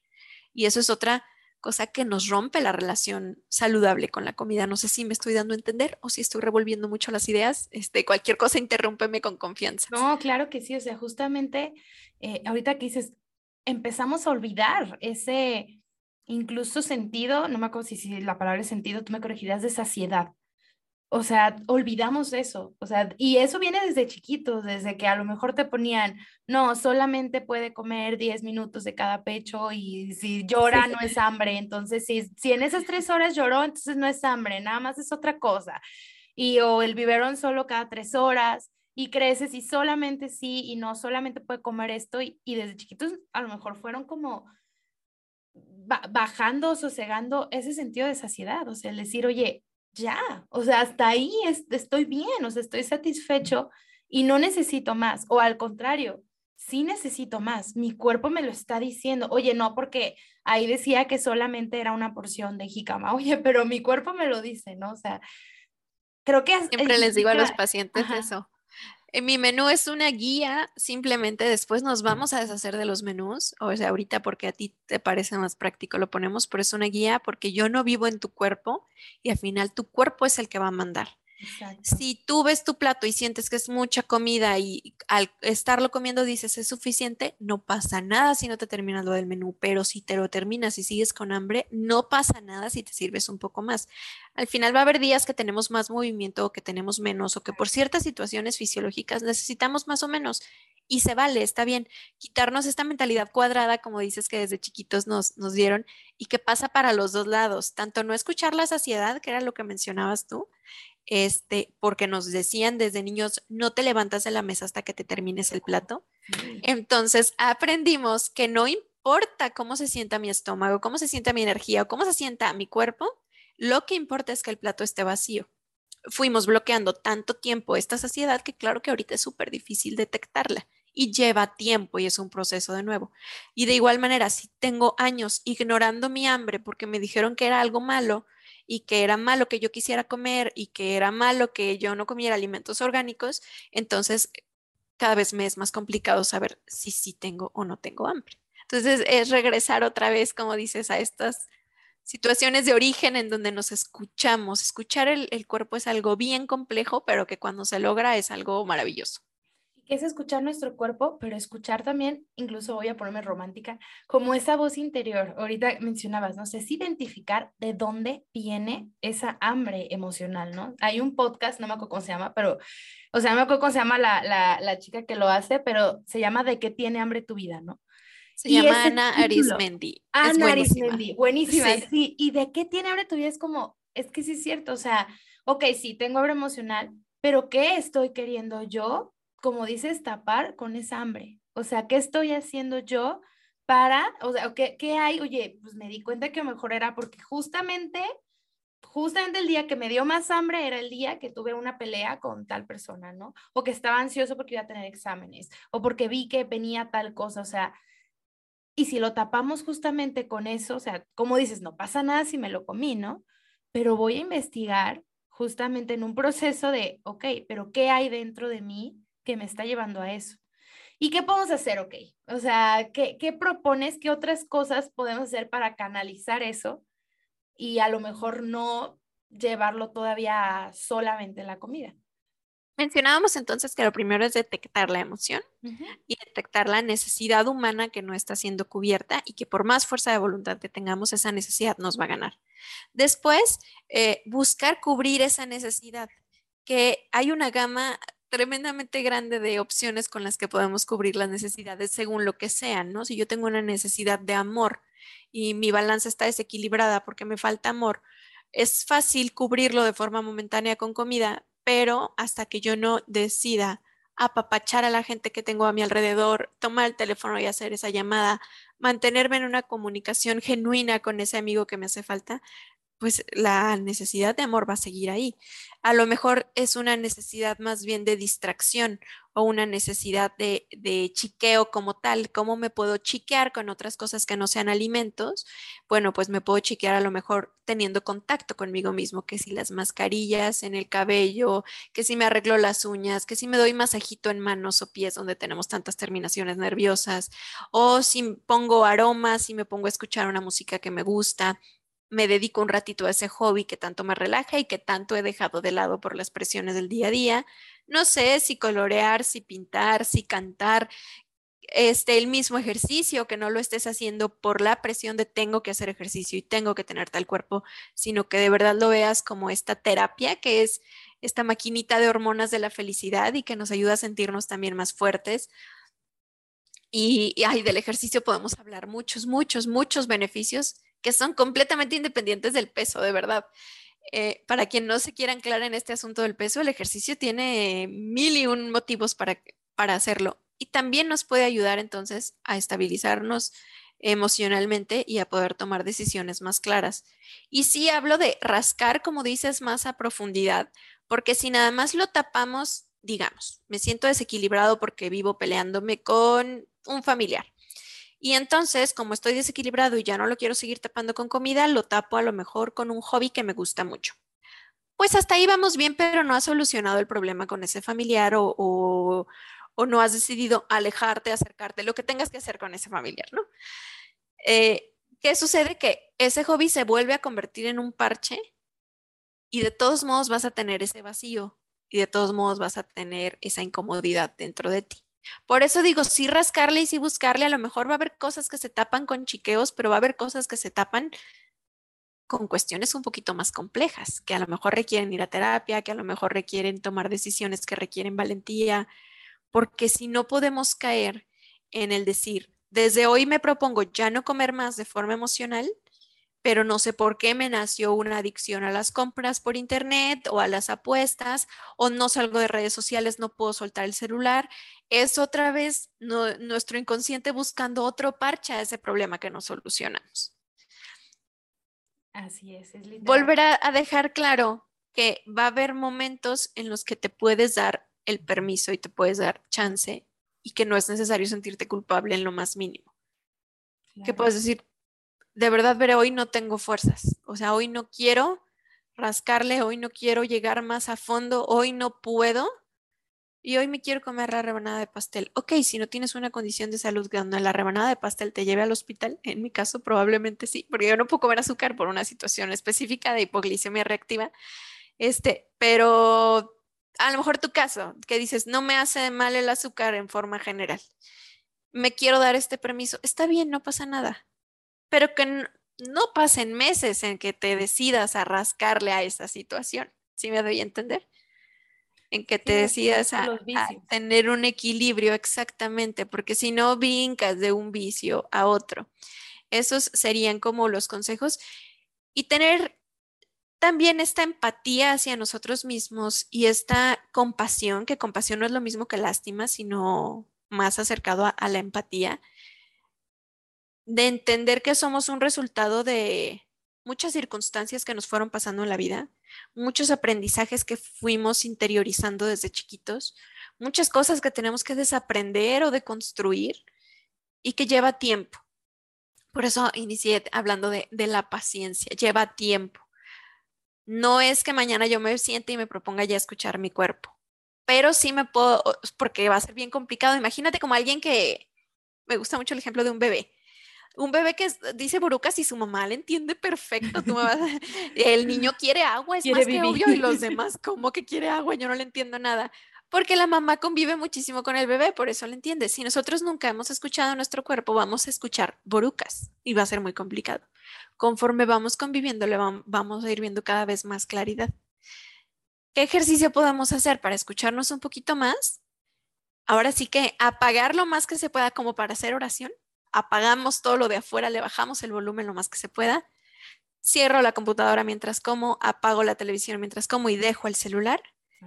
B: Y eso es otra cosa que nos rompe la relación saludable con la comida. No sé si me estoy dando a entender o si estoy revolviendo mucho las ideas. Este, cualquier cosa, interrúmpeme con confianza.
A: No, claro que sí. O sea, justamente eh, ahorita que dices, empezamos a olvidar ese incluso sentido, no me acuerdo si, si la palabra es sentido, tú me corregirás, de saciedad o sea, olvidamos eso, o sea, y eso viene desde chiquitos, desde que a lo mejor te ponían, no, solamente puede comer 10 minutos de cada pecho y si llora no es hambre, entonces si, si en esas tres horas lloró, entonces no es hambre, nada más es otra cosa. Y o el biberón solo cada tres horas y creces y solamente sí y no solamente puede comer esto y, y desde chiquitos a lo mejor fueron como bajando, sosegando ese sentido de saciedad, o sea, el decir, oye, ya, o sea, hasta ahí estoy bien, o sea, estoy satisfecho y no necesito más, o al contrario, sí necesito más, mi cuerpo me lo está diciendo, oye, no, porque ahí decía que solamente era una porción de jicama, oye, pero mi cuerpo me lo dice, ¿no? O sea, creo que...
B: Siempre les digo a los pacientes eso, en mi menú es una guía, simplemente después nos vamos a deshacer de los menús, o sea, ahorita porque a ti te parece más práctico lo ponemos, pero es una guía porque yo no vivo en tu cuerpo y al final tu cuerpo es el que va a mandar. Si tú ves tu plato y sientes que es mucha comida y al estarlo comiendo dices es suficiente, no pasa nada si no te terminas lo del menú, pero si te lo terminas y sigues con hambre, no pasa nada si te sirves un poco más. Al final va a haber días que tenemos más movimiento o que tenemos menos o que por ciertas situaciones fisiológicas necesitamos más o menos y se vale, está bien, quitarnos esta mentalidad cuadrada, como dices que desde chiquitos nos, nos dieron, y que pasa para los dos lados, tanto no escuchar la saciedad, que era lo que mencionabas tú, este, porque nos decían desde niños, no te levantas de la mesa hasta que te termines el plato. Entonces aprendimos que no importa cómo se sienta mi estómago, cómo se sienta mi energía o cómo se sienta mi cuerpo, lo que importa es que el plato esté vacío. Fuimos bloqueando tanto tiempo esta saciedad que claro que ahorita es súper difícil detectarla y lleva tiempo y es un proceso de nuevo. Y de igual manera, si tengo años ignorando mi hambre porque me dijeron que era algo malo, y que era malo que yo quisiera comer y que era malo que yo no comiera alimentos orgánicos, entonces cada vez me es más complicado saber si sí tengo o no tengo hambre. Entonces es regresar otra vez, como dices, a estas situaciones de origen en donde nos escuchamos. Escuchar el, el cuerpo es algo bien complejo, pero que cuando se logra es algo maravilloso
A: que es escuchar nuestro cuerpo, pero escuchar también, incluso voy a ponerme romántica, como esa voz interior. Ahorita mencionabas, ¿no? sé, es identificar de dónde viene esa hambre emocional, ¿no? Hay un podcast, no me acuerdo cómo se llama, pero, o sea, no me acuerdo cómo se llama la, la, la chica que lo hace, pero se llama ¿De qué tiene hambre tu vida, ¿no?
B: Se llama Ana Arismendi.
A: Ana Arismendi, buenísima, sí. sí. ¿Y de qué tiene hambre tu vida? Es como, es que sí es cierto, o sea, ok, sí, tengo hambre emocional, pero ¿qué estoy queriendo yo? Como dices, tapar con esa hambre. O sea, ¿qué estoy haciendo yo para, o sea, ¿qué, qué hay? Oye, pues me di cuenta que mejor era porque justamente justamente el día que me dio más hambre era el día que tuve una pelea con tal persona, ¿no? O que estaba ansioso porque iba a tener exámenes, o porque vi que venía tal cosa, o sea, y si lo tapamos justamente con eso, o sea, como dices, no pasa nada si me lo comí, ¿no? Pero voy a investigar justamente en un proceso de, ok, pero ¿qué hay dentro de mí que me está llevando a eso? ¿Y qué podemos hacer, ok? O sea, ¿qué, qué propones? ¿Qué otras cosas podemos hacer para canalizar eso? y a lo mejor no llevarlo todavía solamente la comida.
B: Mencionábamos entonces que lo primero es detectar la emoción y detectar la necesidad humana que no está siendo cubierta y que por más fuerza de voluntad que tengamos, esa necesidad nos va a ganar. Después, eh, buscar cubrir esa necesidad, que hay una gama tremendamente grande de opciones con las que podemos cubrir las necesidades según lo que sean, ¿no? Si yo tengo una necesidad de amor y mi balanza está desequilibrada porque me falta amor, es fácil cubrirlo de forma momentánea con comida, pero hasta que yo no decida apapachar a la gente que tengo a mi alrededor, tomar el teléfono y hacer esa llamada, mantenerme en una comunicación genuina con ese amigo que me hace falta, pues la necesidad de amor va a seguir ahí. A lo mejor es una necesidad más bien de distracción o una necesidad de, chiqueo como tal. ¿Cómo me puedo chiquear con otras cosas que no sean alimentos? Bueno, pues me puedo chiquear a lo mejor teniendo contacto conmigo mismo, que si las mascarillas en el cabello, que si me arreglo las uñas, que si me doy masajito en manos o pies donde tenemos tantas terminaciones nerviosas, o si pongo aromas, si me pongo a escuchar una música que me gusta me dedico un ratito a ese hobby que tanto me relaja y que tanto he dejado de lado por las presiones del día a día. No sé si colorear, si pintar, si cantar, este, el mismo ejercicio, que no lo estés haciendo por la presión de tengo que hacer ejercicio y tengo que tener tal cuerpo, sino que de verdad lo veas como esta terapia que es esta maquinita de hormonas de la felicidad y que nos ayuda a sentirnos también más fuertes. Y, y del ejercicio podemos hablar muchos, muchos, muchos beneficios que son completamente independientes del peso, de verdad. Eh, para quien no se quiera anclar en este asunto del peso, el ejercicio tiene mil y un motivos para, para hacerlo y también nos puede ayudar entonces a estabilizarnos emocionalmente y a poder tomar decisiones más claras. Y sí hablo de rascar, como dices, más a profundidad, porque si nada más lo tapamos, digamos, me siento desequilibrado porque vivo peleándome con un familiar y entonces, como estoy desequilibrado y ya no lo quiero seguir tapando con comida, lo tapo a lo mejor con un hobby que me gusta mucho. Pues hasta ahí vamos bien, pero no has solucionado el problema con ese familiar o, no has decidido alejarte, acercarte, lo que tengas que hacer con ese familiar, ¿no? Eh, ¿Qué sucede? Que ese hobby se vuelve a convertir en un parche y de todos modos vas a tener ese vacío y de todos modos vas a tener esa incomodidad dentro de ti. Por eso digo, sí rascarle y sí buscarle, a lo mejor va a haber cosas que se tapan con chiqueos, pero va a haber cosas que se tapan con cuestiones un poquito más complejas, que a lo mejor requieren ir a terapia, que a lo mejor requieren tomar decisiones que requieren valentía, porque si no podemos caer en el decir, desde hoy me propongo ya no comer más de forma emocional, pero no sé por qué me nació una adicción a las compras por internet o a las apuestas, o no salgo de redes sociales, no puedo soltar el celular. Es otra vez nuestro inconsciente buscando otro parche a ese problema que no solucionamos.
A: Así es, es literal.
B: Volver a, dejar claro que va a haber momentos en los que te puedes dar el permiso y te puedes dar chance y que no es necesario sentirte culpable en lo más mínimo. Que puedes decir, de verdad, veré, hoy no tengo fuerzas. O sea, hoy no quiero rascarle, hoy no quiero llegar más a fondo, hoy no puedo. Y hoy me quiero comer la rebanada de pastel. Ok, si no tienes una condición de salud donde la rebanada de pastel te lleve al hospital, en mi caso probablemente sí, porque yo no puedo comer azúcar por una situación específica de hipoglicemia reactiva. Este, pero a lo mejor tu caso, que dices, no me hace mal el azúcar en forma general. Me quiero dar este permiso. Está bien, no pasa nada pero que no, pasen meses en que te decidas a rascarle a esa situación. ¿Sí me doy a entender? En que te decidas a, tener un equilibrio exactamente, porque si no brincas de un vicio a otro. Esos serían como los consejos. Y tener también esta empatía hacia nosotros mismos y esta compasión, que compasión no es lo mismo que lástima, sino más acercado a, la empatía, de entender que somos un resultado de muchas circunstancias que nos fueron pasando en la vida, muchos aprendizajes que fuimos interiorizando desde chiquitos, muchas cosas que tenemos que desaprender o deconstruir y que lleva tiempo. Por eso inicié hablando de, de la paciencia, lleva tiempo. No es que mañana yo me siente y me proponga ya escuchar mi cuerpo, pero sí me puedo, porque va a ser bien complicado. Imagínate como alguien que, me gusta mucho el ejemplo de un bebé. Un bebé que dice burucas y su mamá le entiende perfecto. el niño quiere agua, es más que obvio, y los demás, ¿cómo que quiere agua? Yo no le entiendo nada porque la mamá convive muchísimo con el bebé, por eso lo entiende. Si nosotros nunca hemos escuchado nuestro cuerpo, vamos a escuchar borucas y va a ser muy complicado. Conforme vamos conviviendo, le vamos a ir viendo cada vez más claridad. ¿Qué ejercicio podemos hacer para escucharnos un poquito más? Ahora sí que apagar lo más que se pueda como para hacer oración. Apagamos todo lo de afuera, le bajamos el volumen lo más que se pueda. Cierro la computadora mientras como, apago la televisión mientras como y dejo el celular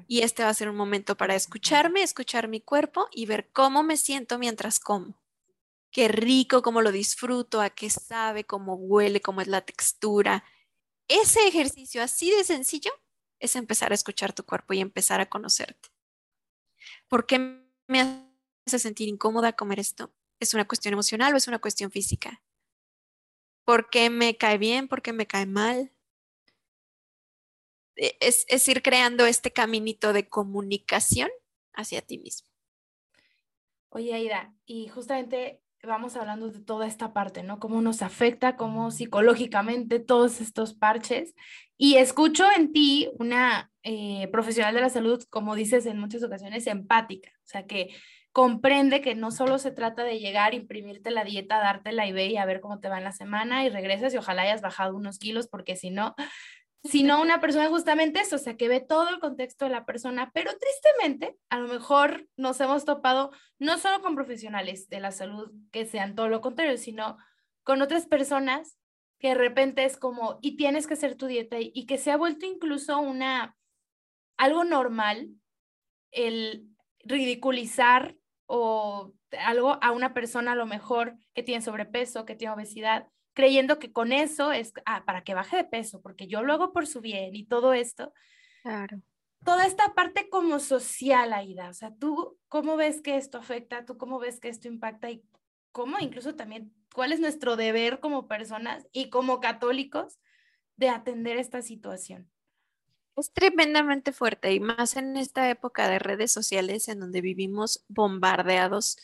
B: y este va a ser un momento para escucharme, escuchar mi cuerpo y ver cómo me siento mientras como. Qué rico, cómo lo disfruto, a qué sabe, cómo huele, cómo es la textura. Ese ejercicio así de sencillo es empezar a escuchar tu cuerpo y empezar a conocerte. ¿Por qué me hace sentir incómoda comer esto? ¿Es una cuestión emocional o es una cuestión física? ¿Por qué me cae bien? ¿Por qué me cae mal? E, es, ir creando este caminito de comunicación hacia ti mismo.
A: Oye, Aida, y justamente vamos hablando de toda esta parte, ¿no? Cómo nos afecta, cómo psicológicamente todos estos parches. Y escucho en ti una eh, profesional de la salud, como dices en muchas ocasiones, empática, o sea, que comprende que no solo se trata de llegar, imprimirte la dieta, darte la IV y a ver cómo te va en la semana y regresas y ojalá hayas bajado unos kilos, porque si no, sino una persona justamente eso, o sea, que ve todo el contexto de la persona, pero tristemente, a lo mejor nos hemos topado no solo con profesionales de la salud que sean todo lo contrario, sino con otras personas que de repente es como, y tienes que hacer tu dieta, y que se ha vuelto incluso una, algo normal el ridiculizar o algo a una persona a lo mejor que tiene sobrepeso, que tiene obesidad, creyendo que con eso es ah, para que baje de peso, porque yo lo hago por su bien y todo esto.
B: Claro.
A: Toda esta parte como social, Aida, o sea, tú cómo ves que esto afecta, tú cómo ves que esto impacta y cómo incluso también, cuál es nuestro deber como personas y como católicos de atender esta situación.
B: Es tremendamente fuerte y más en esta época de redes sociales en donde vivimos bombardeados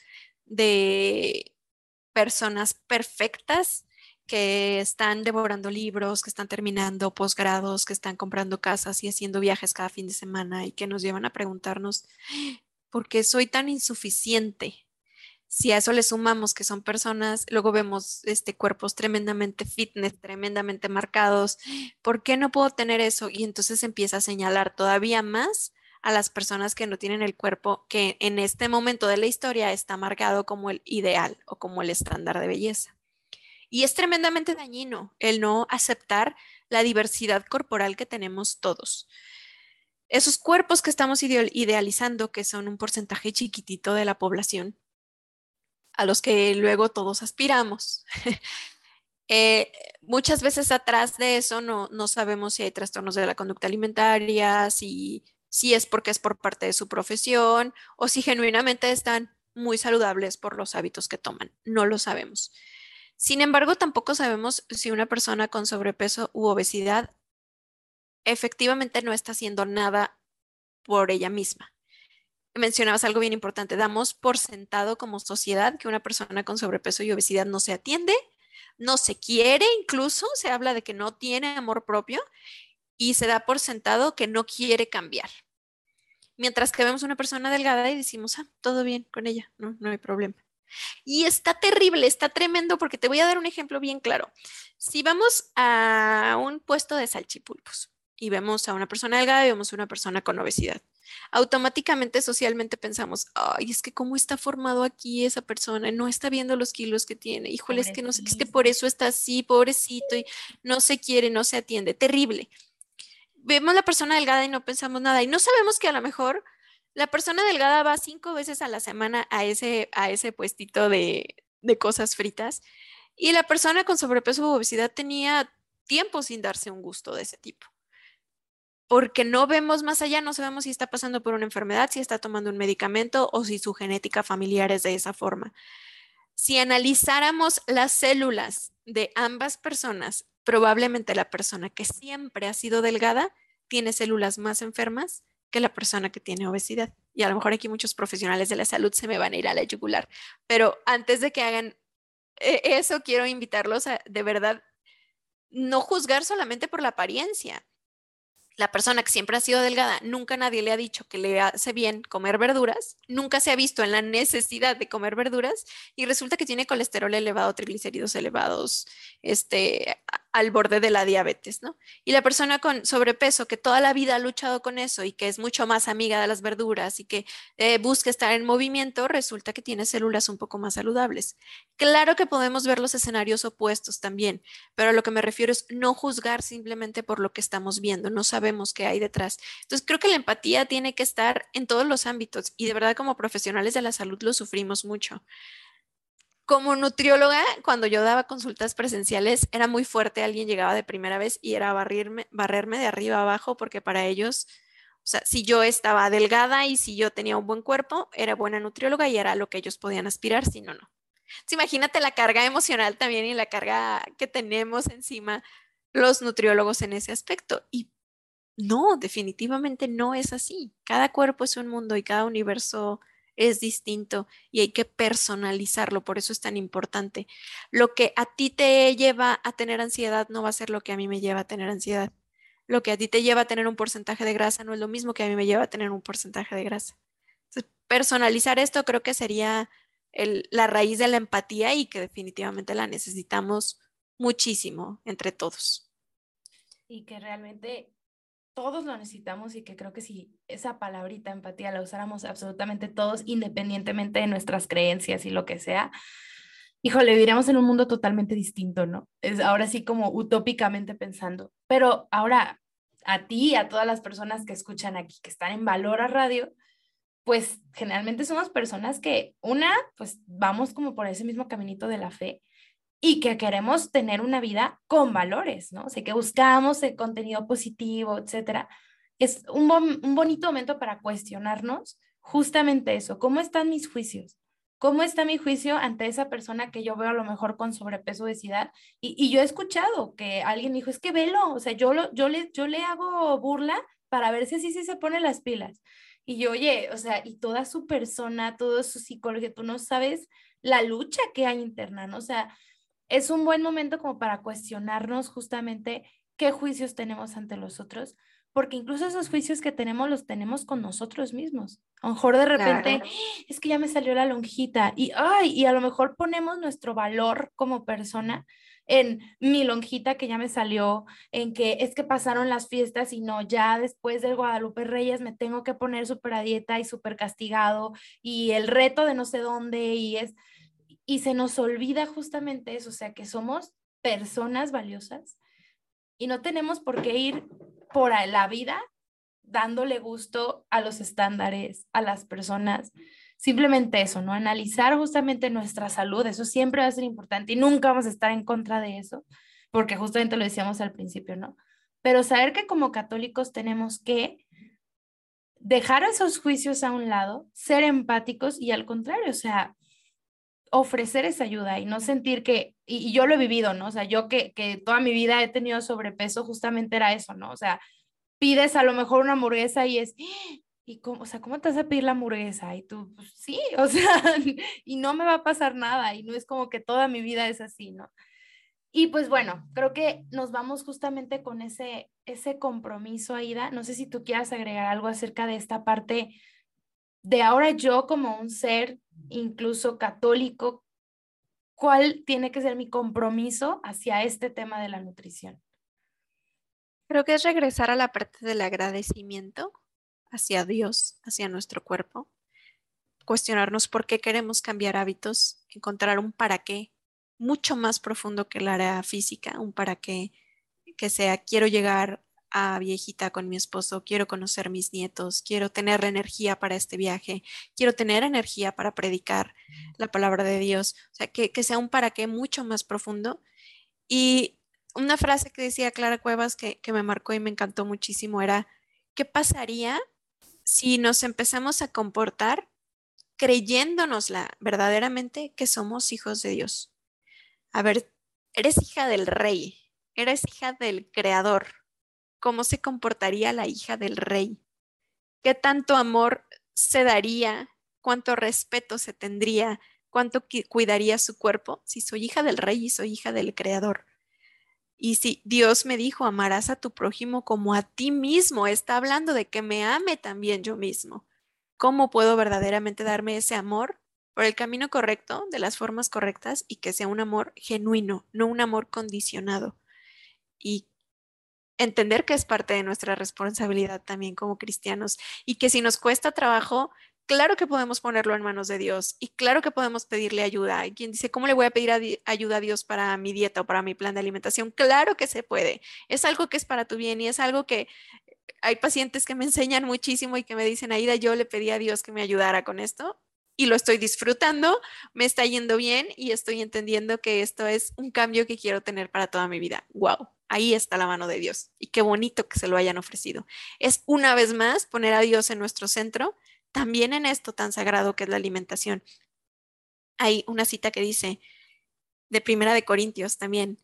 B: de personas perfectas que están devorando libros, que están terminando posgrados, que están comprando casas y haciendo viajes cada fin de semana y que nos llevan a preguntarnos, ¿por qué soy tan insuficiente? Si a eso le sumamos que son personas, luego vemos este, cuerpos tremendamente fitness, tremendamente marcados, ¿por qué no puedo tener eso? Y entonces empieza a señalar todavía más a las personas que no tienen el cuerpo que en este momento de la historia está marcado como el ideal o como el estándar de belleza. Y es tremendamente dañino el no aceptar la diversidad corporal que tenemos todos. Esos cuerpos que estamos idealizando, que son un porcentaje chiquitito de la población, a los que luego todos aspiramos. Eh, muchas veces atrás de eso no, no, sabemos si hay trastornos de la conducta alimentaria, si, si es porque es por parte de su profesión o si genuinamente están muy saludables por los hábitos que toman. No lo sabemos. Sin embargo, tampoco sabemos si una persona con sobrepeso u obesidad efectivamente no está haciendo nada por ella misma. Mencionabas algo bien importante, damos por sentado como sociedad que una persona con sobrepeso y obesidad no se atiende, no se quiere, incluso se habla de que no tiene amor propio y se da por sentado que no quiere cambiar. Mientras que vemos una persona delgada y decimos, ah, todo bien con ella, no, no hay problema. Y está terrible, está tremendo porque te voy a dar un ejemplo bien claro. Si vamos a un puesto de salchipulpos y vemos a una persona delgada y vemos a una persona con obesidad, automáticamente socialmente pensamos, ay, es que cómo está formado aquí esa persona, no está viendo los kilos que tiene, híjole, es que no sé, es que por eso está así, pobrecito, y no se quiere, no se atiende, terrible. vemos la persona delgada y no pensamos nada y no sabemos que a lo mejor la persona delgada va cinco veces a la semana a ese, a ese puestito de, de cosas fritas y la persona con sobrepeso u obesidad tenía tiempo sin darse un gusto de ese tipo. Porque no vemos más allá, no sabemos si está pasando por una enfermedad, si está tomando un medicamento o si su genética familiar es de esa forma. Si analizáramos las células de ambas personas, probablemente la persona que siempre ha sido delgada tiene células más enfermas que la persona que tiene obesidad. Y a lo mejor aquí muchos profesionales de la salud se me van a ir a la yugular. Pero antes de que hagan eh, eso, quiero invitarlos a de verdad no juzgar solamente por la apariencia la persona que siempre ha sido delgada, nunca nadie le ha dicho que le hace bien comer verduras, nunca se ha visto en la necesidad de comer verduras y resulta que tiene colesterol elevado, triglicéridos elevados, este, al borde de la diabetes, ¿no? Y la persona con sobrepeso que toda la vida ha luchado con eso y que es mucho más amiga de las verduras y que eh, busca estar en movimiento, resulta que tiene células un poco más saludables. Claro que podemos ver los escenarios opuestos también, pero a lo que me refiero es no juzgar simplemente por lo que estamos viendo, no sabemos qué hay detrás. Entonces, creo que la empatía tiene que estar en todos los ámbitos y de verdad como profesionales de la salud lo sufrimos mucho como nutrióloga, cuando yo daba consultas presenciales, era muy fuerte. Alguien llegaba de primera vez y era barrirme, barrerme de arriba a abajo, porque para ellos, o sea, si yo estaba delgada y si yo tenía un buen cuerpo, era buena nutrióloga y era lo que ellos podían aspirar, si no, no. imagínate la carga emocional también y la carga que tenemos encima los nutriólogos en ese aspecto. Y no, definitivamente no es así. Cada cuerpo es un mundo y cada universo es distinto y hay que personalizarlo, por eso es tan importante. Lo que a ti te lleva a tener ansiedad no va a ser lo que a mí me lleva a tener ansiedad. Lo que a ti te lleva a tener un porcentaje de grasa no es lo mismo que a mí me lleva a tener un porcentaje de grasa. personalizar esto creo que sería la raíz de la empatía y que definitivamente la necesitamos muchísimo entre todos.
A: Y que realmente todos lo necesitamos y que creo que si esa palabrita empatía la usáramos absolutamente todos, independientemente de nuestras creencias y lo que sea, híjole, viviríamos en un mundo totalmente distinto, ¿no? Es ahora sí como utópicamente pensando. Pero ahora, a ti, a todas las personas que escuchan aquí, que están en Valor a Radio, pues generalmente somos personas que, una, pues vamos como por ese mismo caminito de la fe y que queremos tener una vida con valores, ¿no? O sea, que buscamos el contenido positivo, etcétera. Es un, un bonito momento para cuestionarnos justamente eso. ¿Cómo están mis juicios? ¿Cómo está mi juicio ante esa persona que yo veo a lo mejor con sobrepeso, obesidad? Y, y yo he escuchado que alguien dijo, es que velo, o sea, yo, lo, yo, le, yo le hago burla para ver si así sí se pone las pilas. Y yo, oye, o sea, y toda su persona, todo su psicología, tú no sabes la lucha que hay interna, ¿no? O sea, es un buen momento como para cuestionarnos justamente qué juicios tenemos ante los otros, porque incluso esos juicios que tenemos los tenemos con nosotros mismos. A lo mejor de repente, es que ya me salió la lonjita y, ay, y a lo mejor ponemos nuestro valor como persona en mi lonjita que ya me salió, en que es que pasaron las fiestas y no, ya después del Guadalupe Reyes me tengo que poner súper a dieta y súper castigado y el reto de no sé dónde y es, y se nos olvida justamente eso, o sea, que somos personas valiosas y no tenemos por qué ir por la vida dándole gusto a los estándares, a las personas. Simplemente eso, ¿no? Analizar justamente nuestra salud, eso siempre va a ser importante y nunca vamos a estar en contra de eso, porque justamente lo decíamos al principio, ¿no? Pero saber que como católicos tenemos que dejar esos juicios a un lado, ser empáticos y al contrario, o sea, ofrecer esa ayuda y no sentir que, y, yo lo he vivido, ¿no? O sea, yo que, que toda mi vida he tenido sobrepeso, justamente era eso, ¿no? O sea, pides a lo mejor una hamburguesa y es, ¿y cómo, o sea, cómo te vas a pedir la hamburguesa? Y tú, pues, sí, o sea, y no me va a pasar nada y no es como que toda mi vida es así, ¿no? Y pues bueno, creo que nos vamos justamente con ese, ese compromiso, Aida. No sé si tú quieras agregar algo acerca de esta parte de ahora yo como un ser incluso católico, ¿cuál tiene que ser mi compromiso hacia este tema de la nutrición?
B: Creo que es regresar a la parte del agradecimiento hacia Dios, hacia nuestro cuerpo, cuestionarnos por qué queremos cambiar hábitos, encontrar un para qué mucho más profundo que el área física, un para qué que sea quiero llegar a viejita con mi esposo, quiero conocer mis nietos, quiero tener la energía para este viaje, quiero tener energía para predicar la palabra de Dios, o sea, que, sea un para qué mucho más profundo. Y una frase que decía Clara Cuevas que, que me marcó y me encantó muchísimo era, ¿qué pasaría si nos empezamos a comportar creyéndonosla verdaderamente que somos hijos de Dios? A ver, eres hija del rey, eres hija del creador cómo se comportaría la hija del rey, qué tanto amor se daría, cuánto respeto se tendría, cuánto cuidaría su cuerpo si soy hija del rey y soy hija del creador. Y si Dios me dijo, amarás a tu prójimo como a ti mismo, está hablando de que me ame también yo mismo. ¿Cómo puedo verdaderamente darme ese amor por el camino correcto, de las formas correctas y que sea un amor genuino, no un amor condicionado? Y entender que es parte de nuestra responsabilidad también como cristianos y que si nos cuesta trabajo, claro que podemos ponerlo en manos de Dios y claro que podemos pedirle ayuda. Hay quien dice, ¿cómo le voy a pedir ayuda a Dios para mi dieta o para mi plan de alimentación? Claro que se puede. Es algo que es para tu bien y es algo que hay pacientes que me enseñan muchísimo y que me dicen, Aida, yo le pedí a Dios que me ayudara con esto y lo estoy disfrutando, me está yendo bien y estoy entendiendo que esto es un cambio que quiero tener para toda mi vida. ¡Wow! Ahí está la mano de Dios y qué bonito que se lo hayan ofrecido. Es una vez más poner a Dios en nuestro centro, también en esto tan sagrado que es la alimentación. Hay una cita que dice de Primera de Corintios también,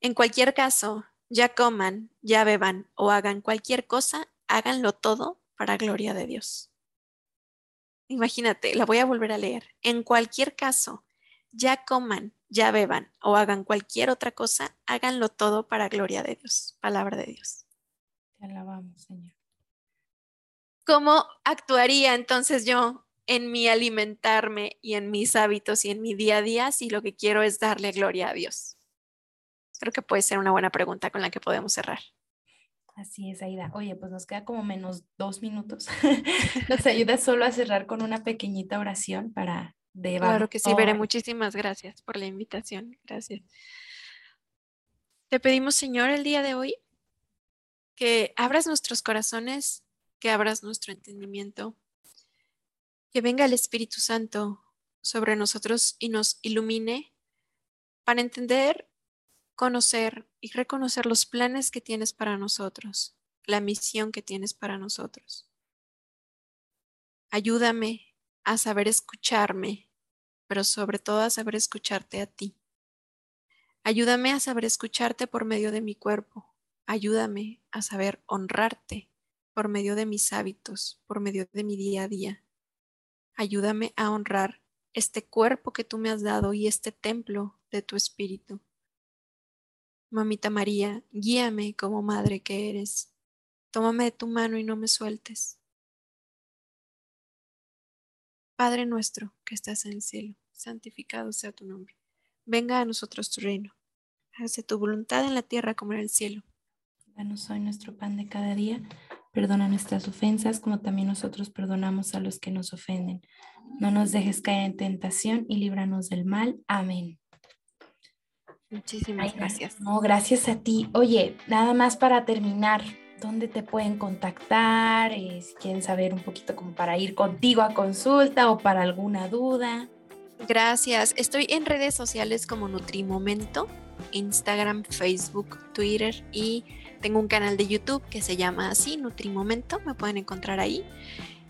B: en cualquier caso, ya coman, ya beban o hagan cualquier cosa, háganlo todo para gloria de Dios. Imagínate, la voy a volver a leer. En cualquier caso, ya coman, ya beban o hagan cualquier otra cosa, háganlo todo para gloria de Dios, palabra de Dios.
A: Te alabamos, Señor.
B: ¿Cómo actuaría entonces yo en mi alimentarme y en mis hábitos y en mi día a día si lo que quiero es darle gloria a Dios? Creo que puede ser una buena pregunta con la que podemos cerrar.
A: Así es, Aida. Oye, pues nos queda como menos dos minutos. nos ayuda solo a cerrar con una pequeñita oración para
B: Claro que sí, Veré. Muchísimas gracias por la invitación. Gracias. Te pedimos, Señor, el día de hoy que abras nuestros corazones, que abras nuestro entendimiento, que venga el Espíritu Santo sobre nosotros y nos ilumine para entender, conocer y reconocer los planes que tienes para nosotros, la misión que tienes para nosotros. Ayúdame a saber escucharme, pero sobre todo a saber escucharte a ti. Ayúdame a saber escucharte por medio de mi cuerpo. Ayúdame a saber honrarte por medio de mis hábitos, por medio de mi día a día. Ayúdame a honrar este cuerpo que tú me has dado y este templo de tu espíritu. Mamita María, guíame como madre que eres. Tómame de tu mano y no me sueltes. Padre nuestro que estás en el cielo, santificado sea tu nombre. Venga a nosotros tu reino. Hágase tu voluntad en la tierra como en el cielo.
A: Danos hoy nuestro pan de cada día. Perdona nuestras ofensas como también nosotros perdonamos a los que nos ofenden. No nos dejes caer en tentación y líbranos del mal. Amén.
B: Muchísimas gracias.
A: No, gracias a ti. Oye, nada más para terminar, dónde te pueden contactar, si quieren saber un poquito como para ir contigo a consulta o para alguna duda.
B: Gracias. Estoy en redes sociales como Nutrimomento, Instagram, Facebook, Twitter y tengo un canal de YouTube que se llama así, Nutrimomento. Me pueden encontrar ahí.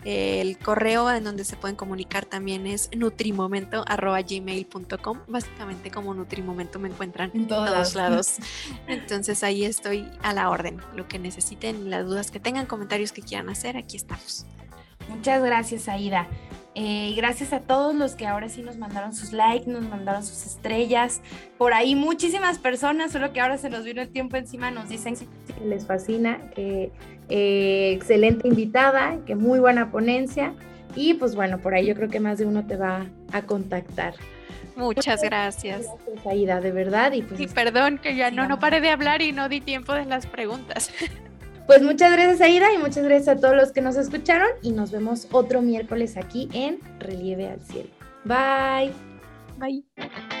B: El correo en donde se pueden comunicar también es nutrimomento.gmail.com. Básicamente como Nutrimomento me encuentran en todos lados. Entonces ahí estoy a la orden. Lo que necesiten, las dudas que tengan, comentarios que quieran hacer, aquí estamos.
A: Muchas gracias, Aida. Eh, gracias a todos los que ahora sí nos mandaron sus likes, nos mandaron sus estrellas. Por ahí muchísimas personas, solo que ahora se nos vino el tiempo encima, nos dicen que les fascina, que eh, excelente invitada, que muy buena ponencia. Y pues bueno, por ahí yo creo que más de uno te va a contactar.
B: Muchas gracias.
A: Gracias, Aida, de verdad. Y,
B: pues, perdón que ya no, no paré de hablar y no di tiempo de las preguntas.
A: Pues muchas gracias Aida y muchas gracias a todos los que nos escucharon y nos vemos otro miércoles aquí en Relieve al Cielo. Bye.
B: Bye.